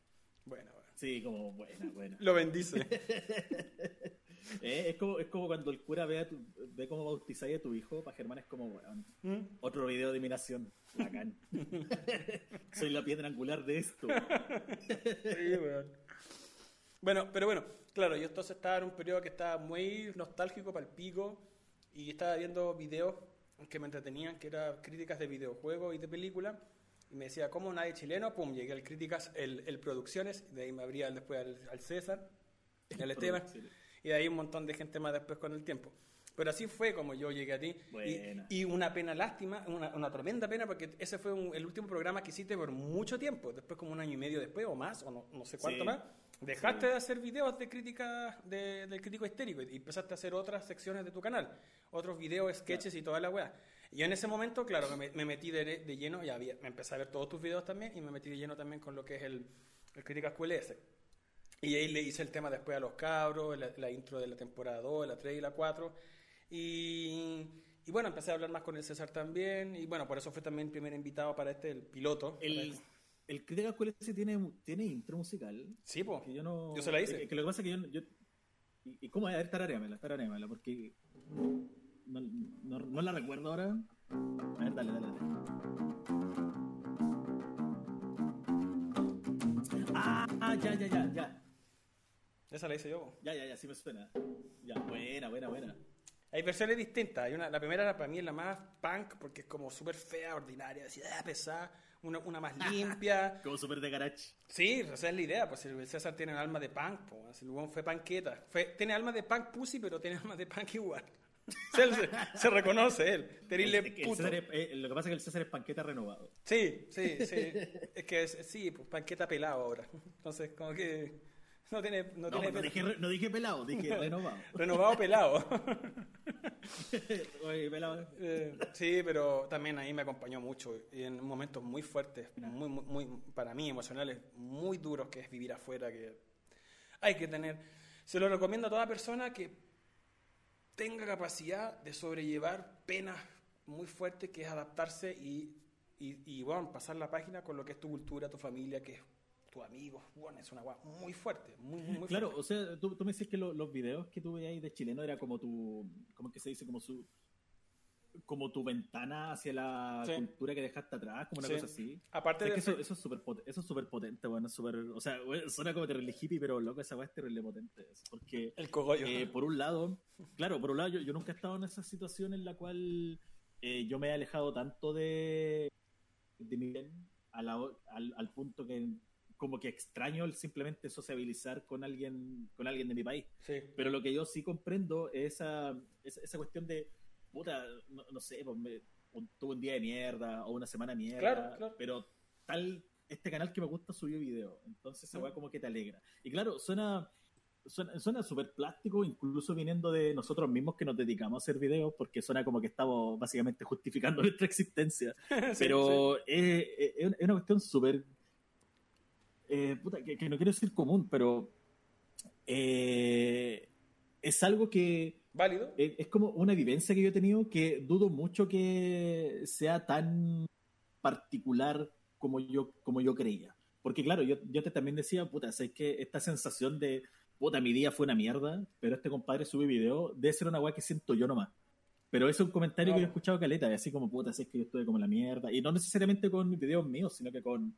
Buena, buena. Sí, como buena, buena. Lo bendice. Eh, es, como, es como cuando el cura ve, a tu- ve cómo bautizáis a tu hijo, para Germán es como, weón, ¿Mm? otro video de mi nación. Bacán. <laughs> Soy la piedra angular de esto. Sí, weón. Bueno, pero bueno, claro, yo entonces estaba en un periodo que estaba muy nostálgico para el pico y estaba viendo videos que me entretenían, que eran críticas de videojuegos y de películas. Y me decía, ¿cómo nadie chileno? Pum, llegué al críticas, el, el Producciones, de ahí me abría después al, al César, <laughs> al Esteban, y de ahí un montón de gente más después con el tiempo. Pero así fue como yo llegué a ti. Y, y una pena lástima, una, una tremenda pena, porque ese fue un- el último programa que hiciste por mucho tiempo, después como un año y medio después o más, o no, no sé cuánto Sí. más. Dejaste de hacer videos de crítica de- del crítico histérico y empezaste a hacer otras secciones de tu canal, otros videos, sketches y toda la weá. Y en ese momento, claro, me, me metí de, de lleno, ya había, me empecé a ver todos tus videos también y me metí de lleno también con lo que es el, el Críticas QLS. Y ahí le hice el tema después a los cabros, la, la intro de la temporada 2, la 3 y la 4. Y, y bueno, empecé a hablar más con el César también. Y bueno, por eso fue también primer invitado para este, el piloto. El, este. el Crítica QLS tiene, tiene intro musical. Sí, pues. Yo no. Yo se la hice. Que, que lo que pasa es que yo. yo y, y cómo es? A ver, tararéamela, tararéamela, porque. No, no, no la recuerdo ahora. A ver, dale, dale, dale. Ah, ya, ya, ya, ya. Esa la hice yo. Ya, ya, ya, sí me suena. Ya, buena, buena, buena. Hay versiones distintas. Hay una, la primera era para mí es la más punk porque es como súper fea, ordinaria, así, ah, pesada. Una, una más <laughs> limpia. Como súper de garage. Sí, esa es la idea. Pues el César tiene alma de punk. Pues. El fue panqueta. Fue, tiene alma de punk pussy, pero tiene alma de punk igual. <laughs> se, se- reconoce él. Terrible puto. Es- eh, lo que pasa es que el César es panqueta renovado. Sí, sí, sí. es que es- sí, pues panqueta pelado ahora. <laughs> Entonces, como que no tiene. No, No, tiene no dije, no dije pelado, dije <laughs> renovado. Renovado pelado. <laughs> Oye, pelado. Eh, sí, pero también ahí me acompañó mucho y en momentos muy fuertes, muy, muy, muy- para mí emocionales, muy duros que es vivir afuera, que hay que tener. Se lo recomiendo a toda persona que tenga capacidad de sobrellevar penas muy fuertes, que es adaptarse y, y, y, bueno, pasar la página con lo que es tu cultura, tu familia, que es tu amigo. Bueno, es una guay muy fuerte, muy, muy, muy Claro, fuerte. o sea, tú, tú me decís que lo- los videos que tú veías de chileno era como tu, ¿cómo es que se dice? Como su, como tu ventana hacia la Sí. cultura que dejaste atrás, como una Sí. cosa así. Aparte Es de que eso, eso es súper potente, eso es súper potente, bueno, es súper, o sea, bueno, suena como terrible hippie, pero loco, esa weá es terrible potente, eso, porque el cogollo. eh, por un lado, claro, por un lado yo, yo nunca he estado en esa situación en la cual eh, yo me he alejado tanto de, de mi bien al punto que como que extraño el simplemente sociabilizar con alguien con alguien de mi país. sí. Pero lo que yo sí comprendo es esa, esa, esa cuestión de, puta, no, no sé, pues me, un- tuve un día de mierda o una semana de mierda, Claro, claro. pero tal, este canal que me gusta subió video, entonces esa weá como que te alegra. Y claro, suena suena suena súper plástico, incluso viniendo de nosotros mismos que nos dedicamos a hacer videos, porque suena como que estamos básicamente justificando <laughs> nuestra existencia. <laughs> Sí, Pero Es, es- es una cuestión súper. Eh, puta, que, que no quiero decir común, pero. eh, es algo que. Válido. Es, es como una vivencia que yo he tenido que dudo mucho que sea tan particular como yo, como yo creía. Porque, claro, yo, yo te también decía, puta, es que esta sensación de. Puta, mi día fue una mierda, pero este compadre sube video, debe ser una weá que siento yo nomás. Pero ese es un comentario que yo he escuchado caleta, así como, puta, si es que yo estuve como la mierda. Y no necesariamente con videos míos, sino que con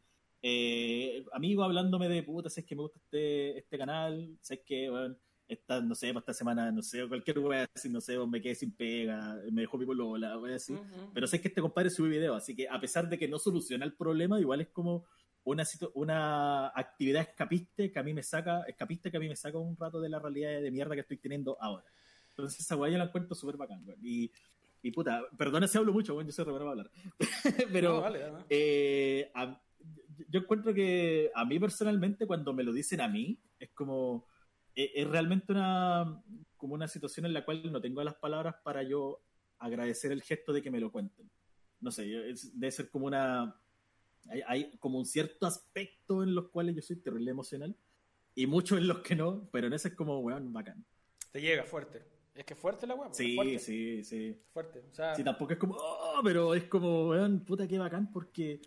eh, amigos hablándome de, puta, es que me gusta este, este canal, es que, bueno, esta, no sé, para esta semana, no sé, cualquier wea así, no sé, me quedé sin pega, me dejó mi polola, wea así. Ujú. Pero sé que este compadre sube video, así que a pesar de que no soluciona el problema, igual es como una, una actividad escapiste que a mí me saca, escapiste que a mí me saca un rato de la realidad de mierda que estoy teniendo ahora. Entonces esa weá yo la encuentro súper bacán, weón. Y, y puta, perdona si hablo mucho, weón, yo soy bueno para hablar. <laughs> Pero No, vale, además. eh, a- yo encuentro que a mí personalmente cuando me lo dicen a mí es como es, es realmente una como una situación en la cual no tengo las palabras para yo agradecer el gesto de que me lo cuenten no sé es- debe ser como una hay, hay como un cierto aspecto en los cuales yo soy terrible emocional y muchos en los que no pero en ese es como weón bacán Te llega fuerte. Es que fuerte la weá. pues, es Sí, fuerte, sí, sí. Fuerte. O sea, Sí, tampoco es como, oh, pero es como, weón, puta, qué bacán, porque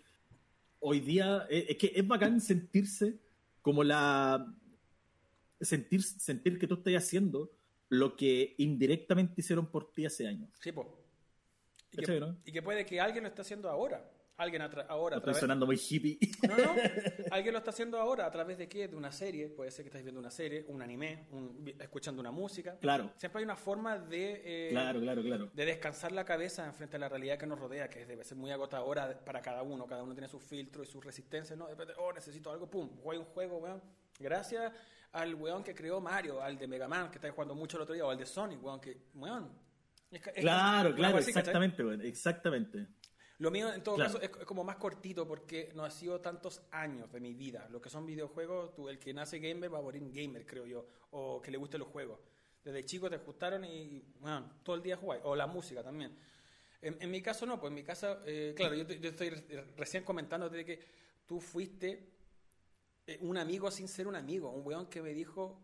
hoy día eh, es que es bacán sentirse como la. Sentir, sentir que tú estás haciendo lo que indirectamente hicieron por ti hace años. sí, po. Y ¿Cachai, que, no? y que puede que alguien lo esté haciendo ahora. Alguien ahora. a Estoy través- sonando muy hippie. No, no. <laughs> Alguien lo está haciendo ahora a través de qué? De una serie. Puede ser que estés viendo una serie, un anime, un- escuchando una música. claro, Siempre hay una forma de, eh, claro, claro, claro. de descansar la cabeza en frente a la realidad que nos rodea, que debe ser muy agotadora para cada uno. Cada uno tiene sus filtros y sus resistencias, ¿no? De repente, oh, necesito algo, pum, juego un juego, weón. Gracias al weón que creó Mario, al de Mega Man, que está jugando mucho el otro día, o al de Sonic, weón, que, weón. es ca- es Claro, claro, exactamente, weón, exactamente. Lo mío, en todo Claro. caso, es, es como más cortito porque no ha sido tantos años de mi vida. Lo que son videojuegos, tú, el que nace gamer va a morir gamer, creo yo, o que le gusten los juegos. Desde chico te gustaron y, bueno, todo el día jugáis, o la música también. En, en mi caso no, pues en mi caso, eh, claro, yo, yo estoy re- recién comentando de que tú fuiste eh, un amigo sin ser un amigo, un weón que me dijo,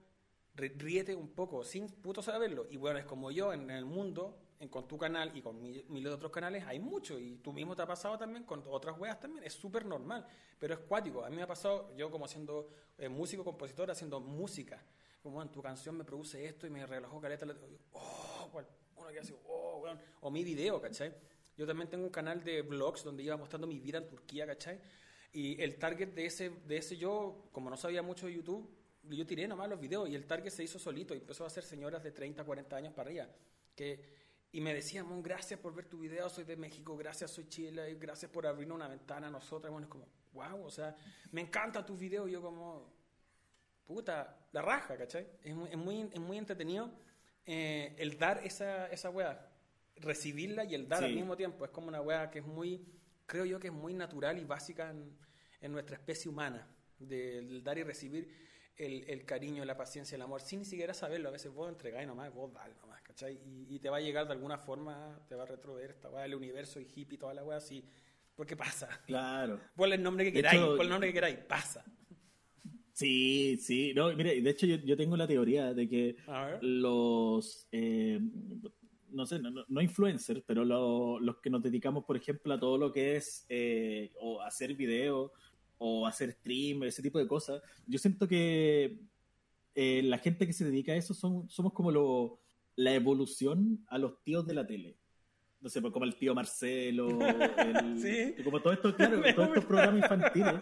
"Rí- ríete un poco, sin puto saberlo. Y bueno, es como yo en el mundo, en, con tu canal y con mi- miles de otros canales, hay mucho. Y tú mismo te ha pasado también con otras weas también. Es súper normal, pero es cuático. A mí me ha pasado, yo como siendo eh, músico, compositor, haciendo música. Como, en tu canción me produce esto y me relajó caleta. Oh, hace, oh, weón. O mi video, ¿cachai? Yo también tengo un canal de vlogs donde iba mostrando mi vida en Turquía, ¿cachai? Y el target de ese, de ese yo, como no sabía mucho de YouTube, yo tiré nomás los videos y el target se hizo solito y empezó a ser señoras de 30, 40 años para arriba. Que, y me decían, "Mon, gracias por ver tu video, soy de México, gracias, soy Chile, gracias por abrirnos una ventana a nosotras. Bueno, es como, wow, o sea, me encanta tu video. Y yo como, puta, la raja, ¿cachai? Es muy, es muy, es muy entretenido eh, el dar esa, esa weá, recibirla y el dar Sí. al mismo tiempo. Es como una weá que es muy, creo yo que es muy natural y básica en, en nuestra especie humana, del dar y recibir el, el cariño, la paciencia, el amor, sin ni siquiera saberlo. A veces vos entregáis nomás, vos dale nomás, ¿cachai? Y, y te va a llegar de alguna forma, te va a retrover esta weá, el universo y hippie, toda la weá así. Porque pasa. Claro. Ponle el nombre que queráis, hecho- el nombre que queráis, pasa. Sí, sí. No, mire, de hecho yo, yo tengo la teoría de que los, eh, no sé, no, no- no influencers, pero lo- los que nos dedicamos, por ejemplo, a todo lo que es eh, o hacer video o hacer stream, ese tipo de cosas, yo siento que eh, la gente que se dedica a eso son, somos como lo, la evolución a los tíos de la tele. No sé, pues como el tío Marcelo, <laughs> el- Sí. como todo esto, claro, <laughs> todos estos programas infantiles.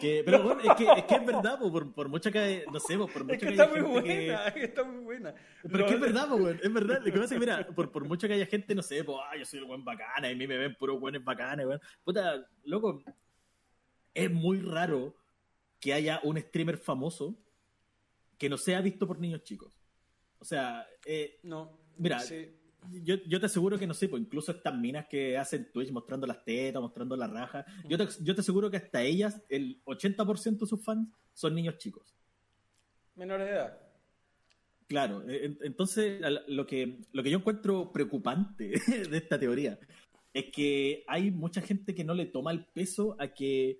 Que, <laughs> pero bueno, es que, es que es verdad, po, por, por mucho que, no sé, po, por mucho Es que que está muy gente que- buena, está muy buena. pero es que es verdad, po, es verdad. Lo que pasa es que, mira, por, por mucho que haya gente, no sé, pues, ah, yo soy el buen bacana, y a mí me ven puros buenos bacanes, weón. Puta, loco, es muy raro que haya un streamer famoso que no sea visto por niños chicos. O sea, eh, No. Mira, sí. yo, yo te aseguro que no sé, pues incluso estas minas que hacen Twitch mostrando las tetas, mostrando la raja, yo te, yo te aseguro que hasta ellas, el 80% de sus fans son niños chicos. menores de edad. Claro, en- entonces lo que, lo que yo encuentro preocupante <laughs> de esta teoría es que hay mucha gente que no le toma el peso a que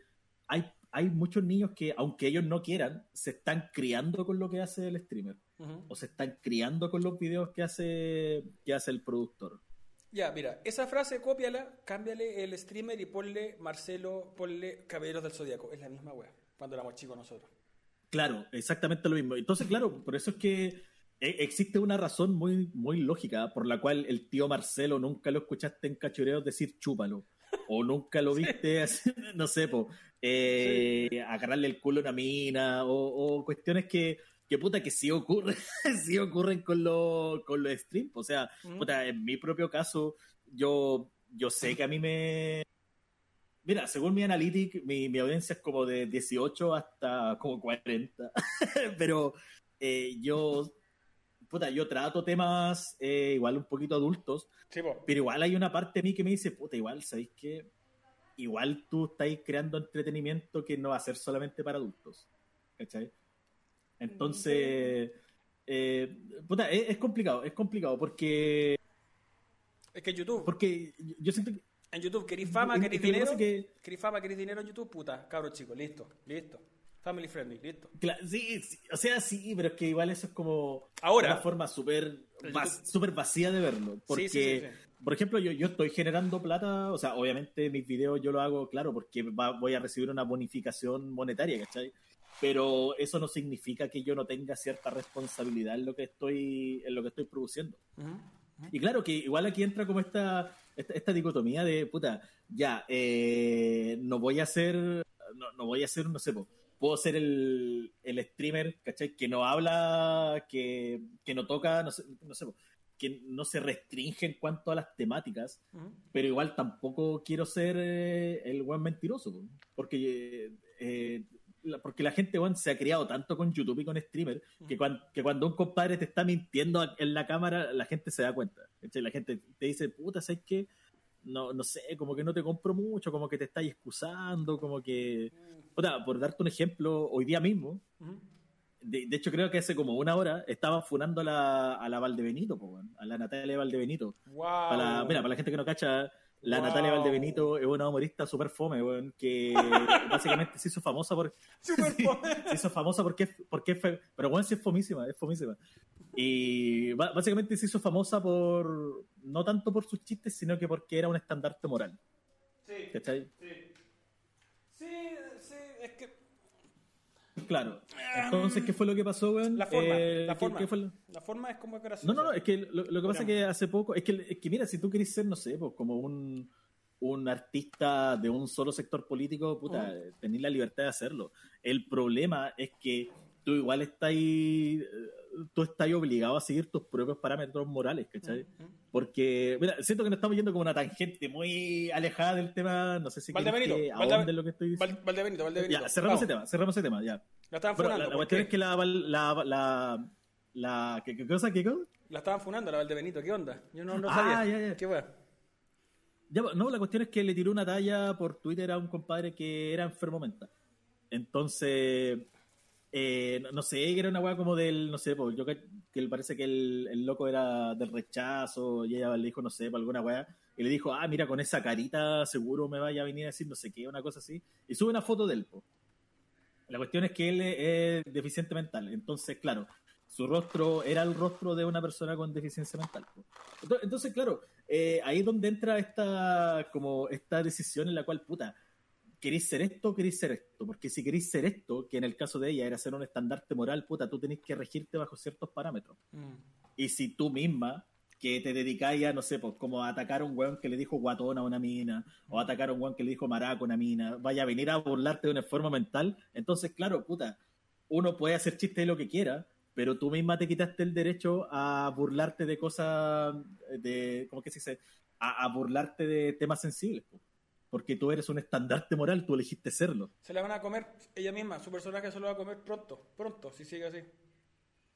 hay, hay muchos niños que, aunque ellos no quieran, se están criando con lo que hace el streamer o se están criando con los videos que hace, que hace el productor. Ya, mira, esa frase cópiala, cámbiale el streamer y ponle Marcelo, ponle Caballeros del Zodíaco. Es la misma wea, cuando éramos chicos nosotros. Claro, exactamente lo mismo. Entonces, claro, por eso es que eh, existe una razón muy, muy lógica por la cual el tío Marcelo nunca lo escuchaste en cachureos decir chúpalo. O nunca lo viste, <laughs> así, no sé, po, eh, agarrarle el culo a una mina, o, o cuestiones que, que puta que sí ocurren, <laughs> sí ocurren con, los con los streams. O sea, Ujú. puta, en mi propio caso, yo, yo sé que a mí me. Mira, según mi analytic, mi, mi audiencia es como de 18 hasta como 40. <laughs> Pero eh, yo, puta, yo trato temas eh, igual un poquito adultos, Sí, pero igual hay una parte de mí que me dice, puta, igual, ¿sabéis qué? Igual tú estáis creando entretenimiento que no va a ser solamente para adultos. ¿Cachai? Entonces, eh, puta, es, es complicado, es complicado porque, Es que en YouTube, porque yo siento que... en YouTube, querís fama, es querís que lo que dinero, que- querís fama, querís dinero en YouTube, puta, cabros chicos, listo, listo. Family friendly, listo. Sí, sí, o sea, sí, pero es que igual eso es como Ahora. una forma súper súper vacía de verlo. Porque, por ejemplo, yo, yo estoy generando plata, o sea, obviamente mis videos yo lo hago, claro, porque voy a recibir una bonificación monetaria, ¿cachai? Pero eso no significa que yo no tenga cierta responsabilidad en lo que estoy, en lo que estoy produciendo. Y claro que igual aquí entra como esta, esta, dicotomía de, puta, ya, eh, no voy a hacer, no, no voy a hacer, no sé, puedo ser el, el streamer, ¿cachai? Que no habla, que, que no toca, no sé, no sé, que no se restringe en cuanto a las temáticas, pero igual tampoco quiero ser eh, el buen mentiroso, porque, eh, la, porque la gente se ha criado tanto con YouTube y con streamer que, que cuando un compadre te está mintiendo en la cámara, la gente se da cuenta. La gente te dice, puta, ¿sabes qué? No, no sé, como que no te compro mucho, como que te estás excusando, como que... Puta, por darte un ejemplo, hoy día mismo, de, hecho, creo que hace como una hora estaban funando a la, a la Valdebenito, a la Natalia Valdebenito. Para mira, para la gente que no cacha, la Natalia Valdebenito es una humorista súper fome, que <laughs> básicamente se hizo famosa por. Super <laughs> fome. se hizo famosa porque, porque Pero bueno, sí es fomísima, es fomísima. Y básicamente se hizo famosa por. No tanto por sus chistes, sino que porque era un estandarte moral. Sí. ¿Cachai? Sí. Sí, sí, es que Claro. Entonces, ¿qué fue lo que pasó, weón? La forma. Eh, la, forma. la forma es como gracioso. No, no, no, es que lo, que pasa es que hace poco, es que, es que mira, si tú querés ser, no sé, pues como un, un artista de un solo sector político, puta, tenés la libertad de hacerlo. El problema es que tú igual estás ahí tú estás obligado a seguir tus propios parámetros morales, ¿cachai? Porque, mira, siento que nos estamos yendo como una tangente muy alejada del tema, no sé si Valdebenito, que Valde, lo que estoy diciendo. Valdebenito, Valdebenito. Ya, cerramos ese tema, cerramos ese tema, ya. La estaban funando. la, la cuestión es que la, la, la, la ¿qué, ¿qué, cosa? ¿Qué cosa? La estaban funando, la Valdebenito, ¿qué onda? Yo no, no sabía. Ah, ya, ya. ¿Qué fue? Ya, no, la cuestión es que le tiró una talla por Twitter a un compadre que era enfermo mental. Entonces, eh, no, sé, que era una weá como del, no sé, pues, yo que, que parece que el, el, loco era del rechazo y ella le dijo, no sé, por alguna weá, y le dijo, ah, mira, con esa carita seguro me vaya a venir a decir no sé qué, una cosa así, y sube una foto de él. Po. La cuestión es que él es deficiente mental, entonces, claro, su rostro era el rostro de una persona con deficiencia mental. Entonces, entonces, claro, eh, ahí es donde entra esta, como esta decisión en la cual, puta, ¿queréis ser esto o queréis ser esto? Porque si queréis ser esto, que en el caso de ella era ser un estandarte moral, puta, tú tenés que regirte bajo ciertos parámetros. Mm. Y si tú misma, que te dedicáis a, no sé, pues como a atacar a un weón que le dijo guatona a una mina, o a atacar a un weón que le dijo maraco a una mina, vaya a venir a burlarte de una forma mental, entonces, claro, puta, uno puede hacer chiste de lo que quiera, pero tú misma te quitaste el derecho a burlarte de cosas, de, ¿cómo que se dice? A, burlarte de temas sensibles. Pues porque tú eres un estandarte moral, tú elegiste serlo. Se la van a comer ella misma, su personaje se lo va a comer pronto, pronto, si sigue así.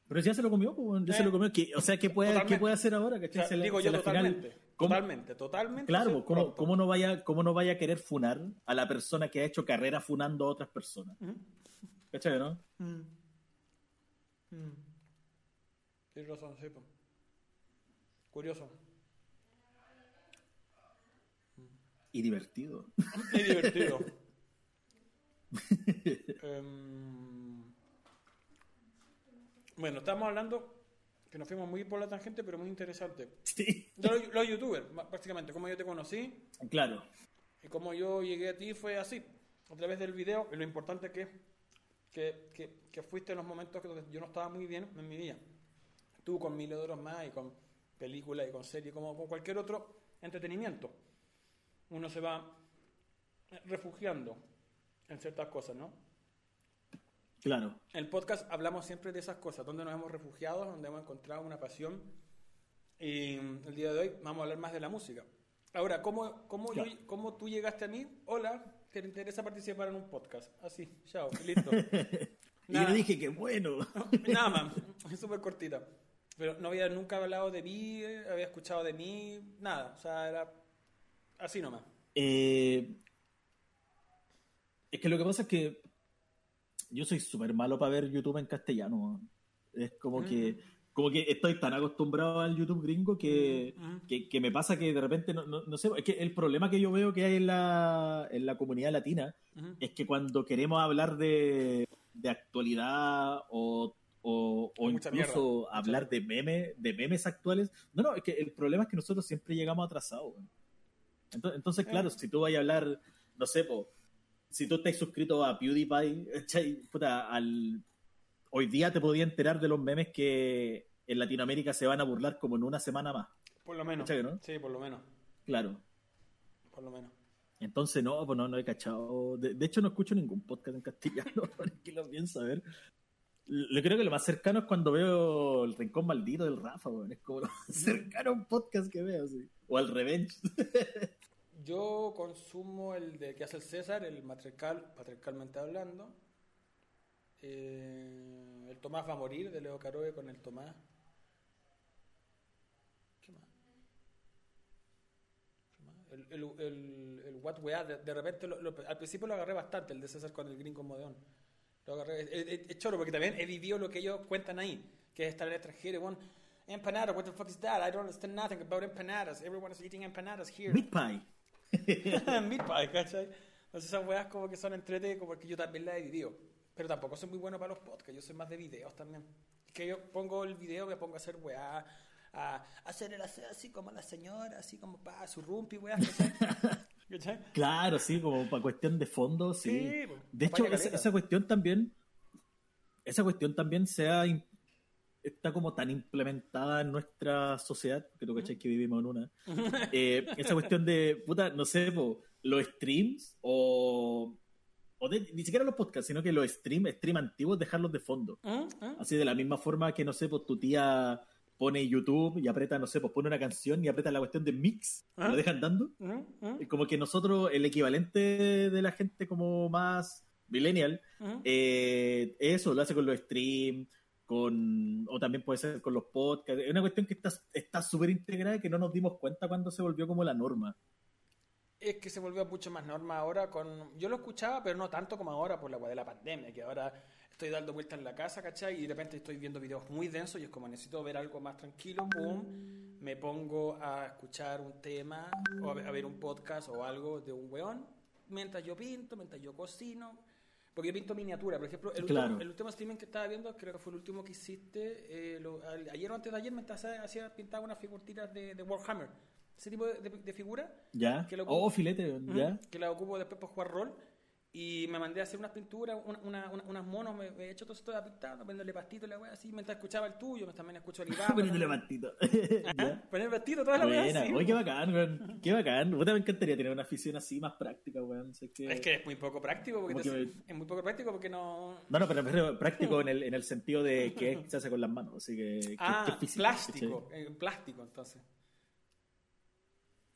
Pero ya se lo comió, pues, ya se lo eh, comió. o sea, ¿qué puede, ¿qué puede hacer ahora? digo yo totalmente, totalmente, totalmente. Claro, ¿cómo, ¿cómo, no vaya, ¿cómo no vaya a querer funar a la persona que ha hecho carrera funando a otras personas? ¿Cachai, no? Mm. Mm. Tienes razón, sí. Curioso. Y divertido. Y divertido. <laughs> Em, bueno, estamos hablando que nos fuimos muy por la tangente, pero muy interesante. Sí. Los, youtubers, básicamente, como yo te conocí. Claro. Y como yo llegué a ti fue así, a través del video, y lo importante que, que, que, que fuiste en los momentos que yo no estaba muy bien en mi vida. Tú con mil euros más y con películas y con series, como con cualquier otro entretenimiento uno se va refugiando en ciertas cosas, ¿no? Claro. En el podcast hablamos siempre de esas cosas, donde nos hemos refugiado, donde hemos encontrado una pasión. Y el día de hoy vamos a hablar más de la música. Ahora, ¿cómo, cómo, cómo tú llegaste a mí? Hola, ¿te interesa participar en un podcast? Así, chao, <laughs> listo. y yo dije que bueno. Nada más, <laughs> es súper cortita. Pero no había nunca hablado de mí, había escuchado de mí, nada. O sea, era Así nomás. Eh, es que lo que pasa es que yo soy súper malo para ver YouTube en castellano. Es como que como que estoy tan acostumbrado al YouTube gringo que, que, me pasa que de repente, no, no, sé, es que el problema que yo veo que hay en la, en la comunidad latina es que cuando queremos hablar de, de actualidad o o, incluso mierda, hablar de memes, de memes actuales. No, no, es que el problema es que nosotros siempre llegamos atrasados. Entonces, claro, si tú vas a hablar, no sé, po, si tú estás suscrito a PewDiePie, <laughs> ¿cachai? Puta, al... hoy día te podía enterar de los memes que en Latinoamérica se van a burlar como en una semana más. Por lo menos. ¿Cachai, no? Sí, por lo menos. Claro. Por lo menos. Entonces, no, pues no, no he cachado. De, de hecho, no escucho ningún podcast en castellano, <laughs> que lo pienso, a ver. Yo creo que lo más cercano es cuando veo el rincón maldito del Rafa. Es como lo más cercano a un podcast que veo, sí. O al Revenge. <laughs> Yo consumo el de que hace el César, el matriarcal, patriarcalmente hablando. Eh, el Tomás va a morir de Leo Caroe con el Tomás. ¿Qué más? ¿Qué más? El, el, el, el What Weá, de, de repente lo- lo- al principio lo agarré bastante, el de César con el gringo modeón. Lo agarré, es, es- es choro porque también he vivido lo que ellos cuentan ahí, que es estar en el extranjero bueno, empanada, what the fuck is that? I don't understand nothing about empanadas. Everyone is eating empanadas here. Meat Pie. <laughs> Meat pie, ¿cachai? Entonces esas weas como que son entrete, como que yo también las vivido. Pero tampoco soy muy bueno para los podcasts, yo soy más de videos también. Es que yo pongo el video, me pongo a hacer weá, a hacer el aseo así como la señora, así como pa, su rumpi, weá. <laughs> Claro, sí, como para cuestión de fondo, sí. Sí, po, de hecho, esa, esa cuestión también, esa cuestión también se ha está como tan implementada en nuestra sociedad, que tú cachai que vivimos en una. <laughs> Eh, esa cuestión de, puta, no sé, po, los streams o, o de- ni siquiera los podcasts, sino que los streams, stream antiguos, dejarlos de fondo. ¿Mm? ¿Mm? Así de la misma forma que, no sé, pues tu tía pone YouTube y aprieta, no sé, pues pone una canción y aprieta la cuestión de mix, ¿Ah? lo dejan dando. Como que nosotros, el equivalente de la gente como más millennial, eh, eso lo hace con los streams, con, o también puede ser con los podcasts. Es una cuestión que está está súper integrada y que no nos dimos cuenta cuando se volvió como la norma. Es que se volvió mucho más norma ahora con... Yo lo escuchaba, pero no tanto como ahora por la de la pandemia, que ahora estoy dando vueltas en la casa, ¿cachai? Y de repente estoy viendo videos muy densos y es como necesito ver algo más tranquilo, pum, me pongo a escuchar un tema o a ver un podcast o algo de un weón, mientras yo pinto, mientras yo cocino, porque yo pinto miniatura, por ejemplo, el, Claro. último, el último streaming que estaba viendo, creo que fue el último que hiciste, eh, lo- ayer o antes de ayer me estaba hacía pintaba unas figuritas de, de Warhammer, ese tipo de, de, de figura ¿Ya? Que lo- Oh, filete, ¿ya? que la ocupo después para jugar rol. Y me mandé a hacer unas pinturas, una, una- una- unas monos, me, he hecho todo esto de pintando, poniéndole pastito la wea así, mientras escuchaba el tuyo, me- también escucho el <laughs> Iván. Poniéndole pastito. <laughs> ¿Ya? Poner pastito, toda la así. oye, qué bacán, weón. Qué bacán. Puta, me encantaría tener una afición así más práctica, weón. Sé que... Es que es muy poco práctico, porque te- que- es muy poco práctico porque no... No, no, pero refiero práctico <laughs> en el, en el sentido de que se hace con las manos. Así que. que- Ah, que es físico, plástico, en plástico entonces.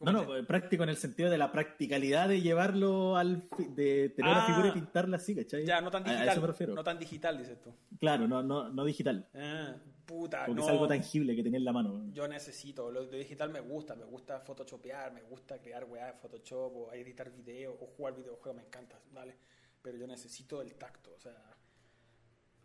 No, no, eh, práctico en el sentido de la practicalidad de llevarlo al. de tener una Ah. figura y pintarla así, ¿cachai? Ya, no tan A- A, digital. eso me refiero. No tan digital, dices tú. Claro, no, no, no digital. Ah, puta, Porque no. es algo tangible que tenés en la mano. Yo necesito, lo de digital me gusta, me gusta photoshopear, me gusta crear weá de Photoshop o editar videos o jugar videojuegos, me encanta, ¿vale? Pero yo necesito el tacto, o sea,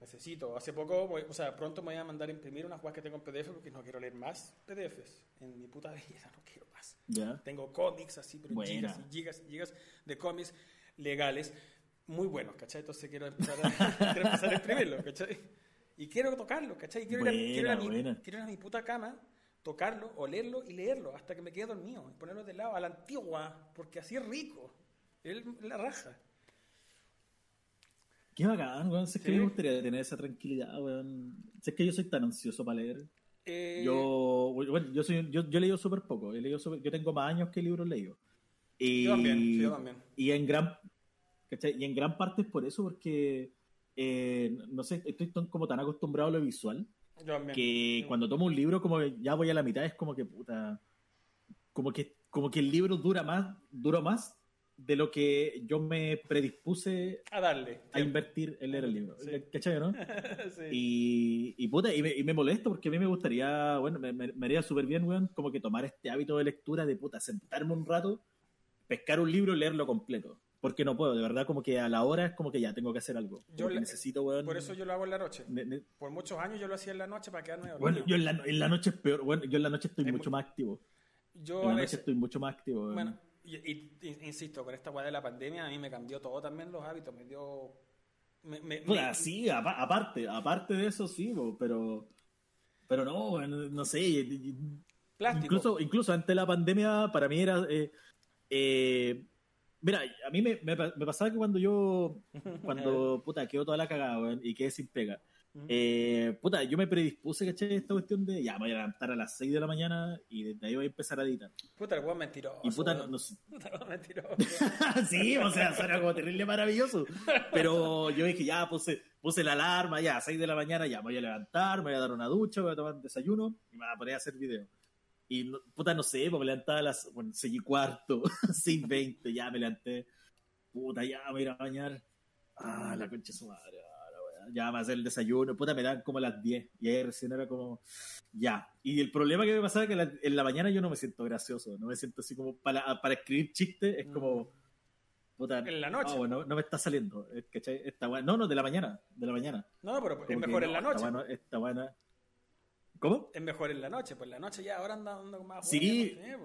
necesito. Hace poco, voy- o sea, pronto me voy a mandar a imprimir unas weas que tengo en PDF porque no quiero leer más PDFs en mi puta vida, <laughs> no quiero más. Tengo cómics así, pero Buena. gigas y gigas y gigas de cómics legales muy buenos, ¿cachai? Entonces quiero empezar a, <laughs> quiero empezar a imprimirlos, ¿cachai? Y quiero tocarlo, ¿cachai? Quiero, ir a, quiero, ir a mi, Buena, quiero ir a mi puta cama, tocarlo, olerlo y leerlo hasta que me quede dormido. Y ponerlo de lado a la antigua, porque así es rico. Es la raja. Qué bacán, weón. Si es que Sí. me gustaría tener esa tranquilidad, weón. Es que yo soy tan ansioso para leer. Eh, Yo, bueno, yo, soy, yo, yo he leído súper poco. He leído súper- yo tengo más años que libros leídos. Y, Yo también, yo también. Y en gran, ¿cachai? Y en gran parte es por eso, porque, eh, no sé, estoy como tan acostumbrado a lo visual, yo también. que cuando tomo un libro, como que ya voy a la mitad, es como que, puta, como que, como que el libro dura más, dura más de lo que yo me predispuse A darle. a invertir en leer el libro. Sí. ¿Cachai, no? <laughs> Sí. Y, y puta, y me, y me molesto porque a mí me gustaría, bueno, me, me, me haría súper bien, weón, como que tomar este hábito de lectura de puta, sentarme un rato, pescar un libro y leerlo completo. Porque no puedo, de verdad, como que a la hora es como que ya tengo que hacer algo. Yo le- necesito, weón. Por eso yo lo hago en la noche. ne- ne- Por muchos años yo lo hacía en la noche para quedarme dormido. bueno, yo en la, en la noche es peor, bueno, yo en la noche estoy Es mucho muy- más activo. Yo En la noche veces, estoy mucho más activo. weón. bueno, y, insisto, con esta weá de la pandemia a mí me cambió todo también los hábitos, me dio Me- me- Puta, me- sí, apa- aparte, aparte de eso sí, pero pero no, no sé, Plástico. incluso incluso antes de la pandemia para mí era eh, eh, mira, a mí me, me, pa- me pasaba que cuando yo cuando <laughs> puta quedó toda la cagada, y quedé sin pega. Eh, puta, yo me predispuse, ¿cachai? Esta cuestión de ya me voy a levantar a las 6 de la mañana y desde ahí voy a empezar a editar. Puta, el weón mentiroso. Y puta, no, no sé, <laughs> Puta, el mentiroso. <laughs> sí, o sea, suena como terrible maravilloso. Pero yo dije, ya puse, puse la alarma, ya, a 6 de la mañana, ya me voy a levantar, me voy a dar una ducha, voy a tomar un desayuno y me voy a poner a hacer video. Y no- puta, no sé, pues me levantaba a las bueno, 6 y cuarto, <laughs> 6 y 20, ya me levanté. Puta, ya me voy a ir a bañar. Ah, la concha de su madre. Ah. Ya voy a hacer el desayuno, puta, me dan como las 10. Y ahí recién era como, ya. Y el problema que me pasaba es que la- en la mañana yo no me siento gracioso, no me siento así como para, para escribir chistes, es como, puta, En la noche. no, no, no me está saliendo. ¿cachai? Esta no, no, de la mañana, de la mañana. No, pero es Como mejor que en la no, noche. Esta buena, esta buena. ¿Cómo? Es mejor en la noche, pues en la noche ya ahora anda, anda más Sí. Eh,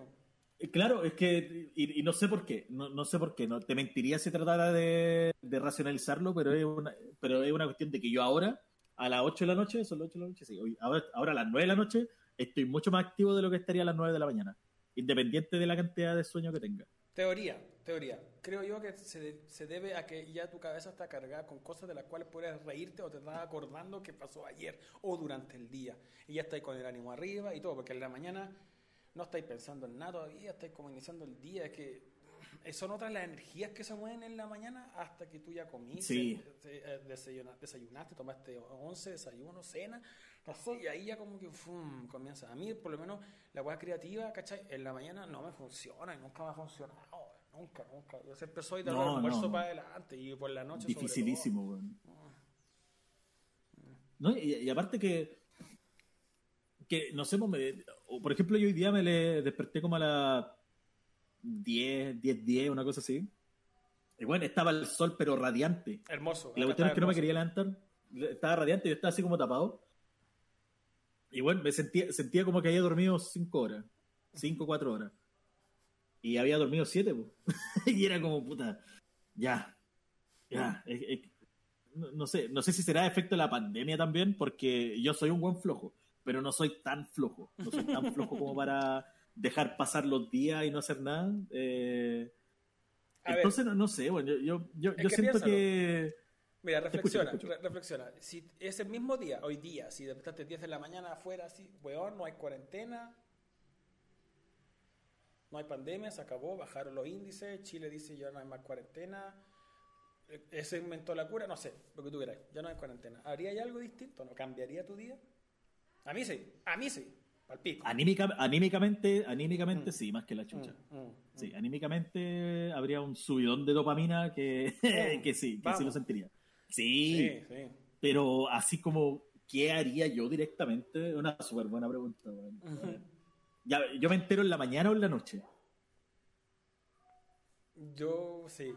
Claro, es que, y, no sé por qué, no, no sé por qué, no te mentiría si tratara de, racionalizarlo, pero es, una, pero es una cuestión de que yo ahora, a las 8 de la noche, son las 8 de la noche, sí, hoy- ahora, a las 9 de la noche, estoy mucho más activo de lo que estaría a las 9 de la mañana, independiente de la cantidad de sueño que tenga. Teoría, teoría. Creo yo que se, se debe a que ya tu cabeza está cargada con cosas de las cuales puedes reírte o te estás acordando que pasó ayer o durante el día. Y ya estáis con el ánimo arriba y todo, porque en la mañana no estáis pensando en nada todavía, estáis como iniciando el día. Es que son otras las energías que se mueven en la mañana hasta que tú ya comiste, Sí. eh, desayuna- desayunaste, tomaste once, desayuno, cena. No sé, y ahí ya como que fum, comienza. A mí, por lo menos, la hueá creativa, ¿cachai? En la mañana no me funciona y nunca me ha funcionado. Nunca, nunca. Yo siempre soy de No, almuerzo no. para adelante y por la noche. Dificilísimo, weón. ¿no? Y, y aparte que, que no sé, pues, me- o por ejemplo, yo hoy día me le desperté como a las 10, 10, 10, una cosa así. Y bueno, estaba el sol, pero radiante. Hermoso. Y la cuestión es que no me quería levantar. Estaba radiante yo estaba así como tapado. Y bueno, me sentía, sentía como que había dormido 5 horas. 5, 4 horas. Y había dormido 7, <laughs> y era como, puta, ya. Ya. es- es- no, no sé, no sé si será efecto de la pandemia también, porque yo soy un buen flojo, pero no soy tan flojo. No soy tan flojo como para dejar pasar los días y no hacer nada. Eh, entonces, no, no sé, bueno, yo, yo, yo, Es yo que siento piénsalo. que... Mira, escucho, reflexiona, te escucho. re- reflexiona. Si es el mismo día, hoy día, si despertaste 10 de la mañana afuera, así, weón, no hay cuarentena, no hay pandemia, se acabó, bajaron los índices, Chile dice ya no hay más cuarentena, eh, ese inventó la cura, no sé, lo que tú quieras, ya no hay cuarentena. ¿Haría algo distinto? ¿No cambiaría tu día? A mí sí, a mí sí, al pico. Anímica- anímicamente, anímicamente Mm. sí, más que la chucha. Mm, mm, Sí, anímicamente habría un subidón de dopamina que, <laughs> que sí, que vamos. sí lo sentiría. Sí, Sí, sí. pero así como, ¿qué haría yo directamente? Una súper buena pregunta. Ujú. Ya, ¿Yo me entero en la mañana o en la noche? Yo sí,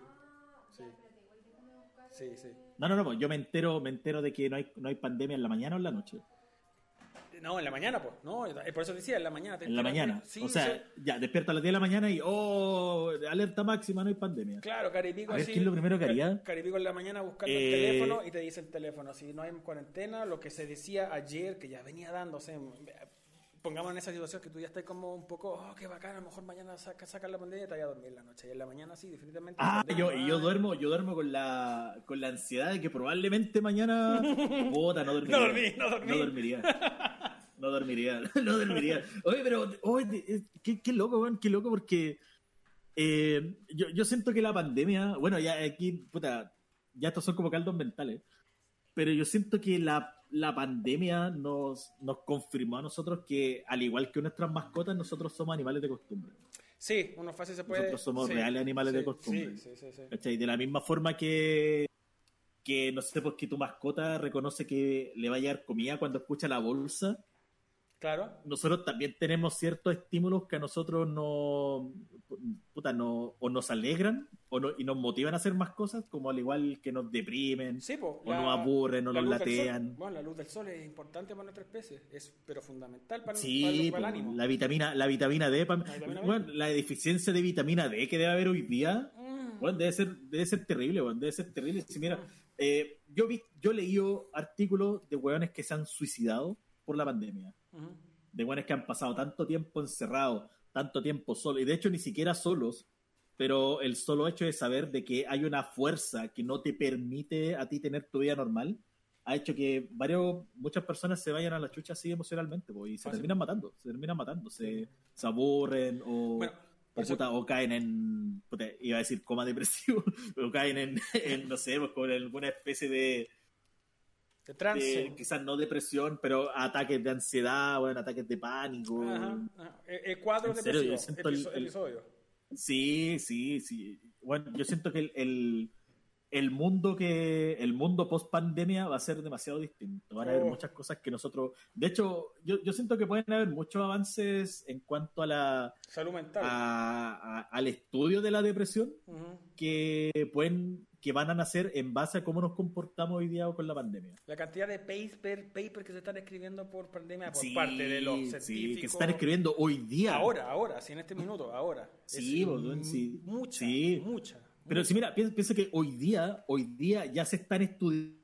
sí, sí, sí. No, no, no, pues yo me entero, me entero de que no hay, no hay pandemia en la mañana o en la noche. No, en la mañana, pues. No, eh, por eso decía, en la mañana. En la mañana. Sí, o sea, sí. ya, despierto a las 10 de la mañana y, oh, alerta máxima, no hay pandemia. Claro, Caripico A ver, así. ¿qué es lo primero que haría? Caripico en la mañana buscando Eh, el teléfono y te dice el teléfono. Si no hay cuarentena, lo que se decía ayer, que ya venía dándose. Pongamos en esa situación que tú ya estás como un poco, oh, qué bacán, a lo mejor mañana saca, saca la pandemia y te vaya a dormir en la noche. Y en la mañana sí, definitivamente. Ah, yo, y yo va. duermo, yo duermo con la, con la ansiedad de que probablemente mañana, <laughs> puta, no dormiría. No dormí, no dormí. No dormiría. No dormiría, <laughs> no dormiría. Oye, pero, oye, qué, qué loco, weón, qué loco, porque eh, yo, yo siento que la pandemia, bueno, ya aquí, puta, ya estos son como caldos mentales, pero yo siento que la, la pandemia nos, nos confirmó a nosotros que, al igual que nuestras mascotas, nosotros somos animales de costumbre. Sí, uno fácil se puede. Nosotros somos sí, reales animales sí, de costumbre. Sí, sí, sí. sí. De la misma forma que, que no sé, porque tu mascota reconoce que le va a llegar comida cuando escucha la bolsa, Claro. nosotros también tenemos ciertos estímulos que a nosotros no, puta, no o nos alegran o no, y nos motivan a hacer más cosas, como al igual que nos deprimen, Sí, po, o nos aburren, o nos latean. bueno, la luz del sol es importante para nuestra especie, es pero fundamental para, Sí, para, el- para po, el ánimo. la vitamina, la vitamina D, La vitamina D. bueno, la deficiencia de vitamina D que debe haber hoy día, Mm. Bueno, debe ser, debe ser terrible, bueno, debe ser terrible. Si mira, Eh, yo, vi, yo leí artículos de hueones que se han suicidado por la pandemia. De hueones que han pasado tanto tiempo encerrados, tanto tiempo solos, y de hecho ni siquiera solos, pero el solo hecho de saber de que hay una fuerza que no te permite a ti tener tu vida normal, ha hecho que varios, muchas personas se vayan a la chucha así emocionalmente, y se terminan matando, se terminan matando, se, se aburren o... o, caen en, iba a decir coma depresivo, <laughs> o caen en, no sé, pues, con alguna especie de, de trance. quizás no depresión, pero ataques de ansiedad, bueno, ataques de pánico. Ajá, El cuadro depresivo, episodio. Sí, sí, sí. Bueno, yo siento que el, el, mundo que el mundo post pandemia va a ser demasiado distinto. Van a haber oh. muchas cosas que nosotros. De hecho, yo, yo siento que pueden haber muchos avances en cuanto a la salud mental, al estudio de la depresión que pueden que van a nacer en base a cómo nos comportamos hoy día con la pandemia. La cantidad de paper, paper que se están escribiendo por pandemia por parte de los científicos. Sí, que se están escribiendo hoy día. Ahora, ahora, sí, en este minuto, ahora. Sí, boludo, sí. Mucha, mucha. Pero si mira, piensa, que hoy día, hoy día ya se están estudiando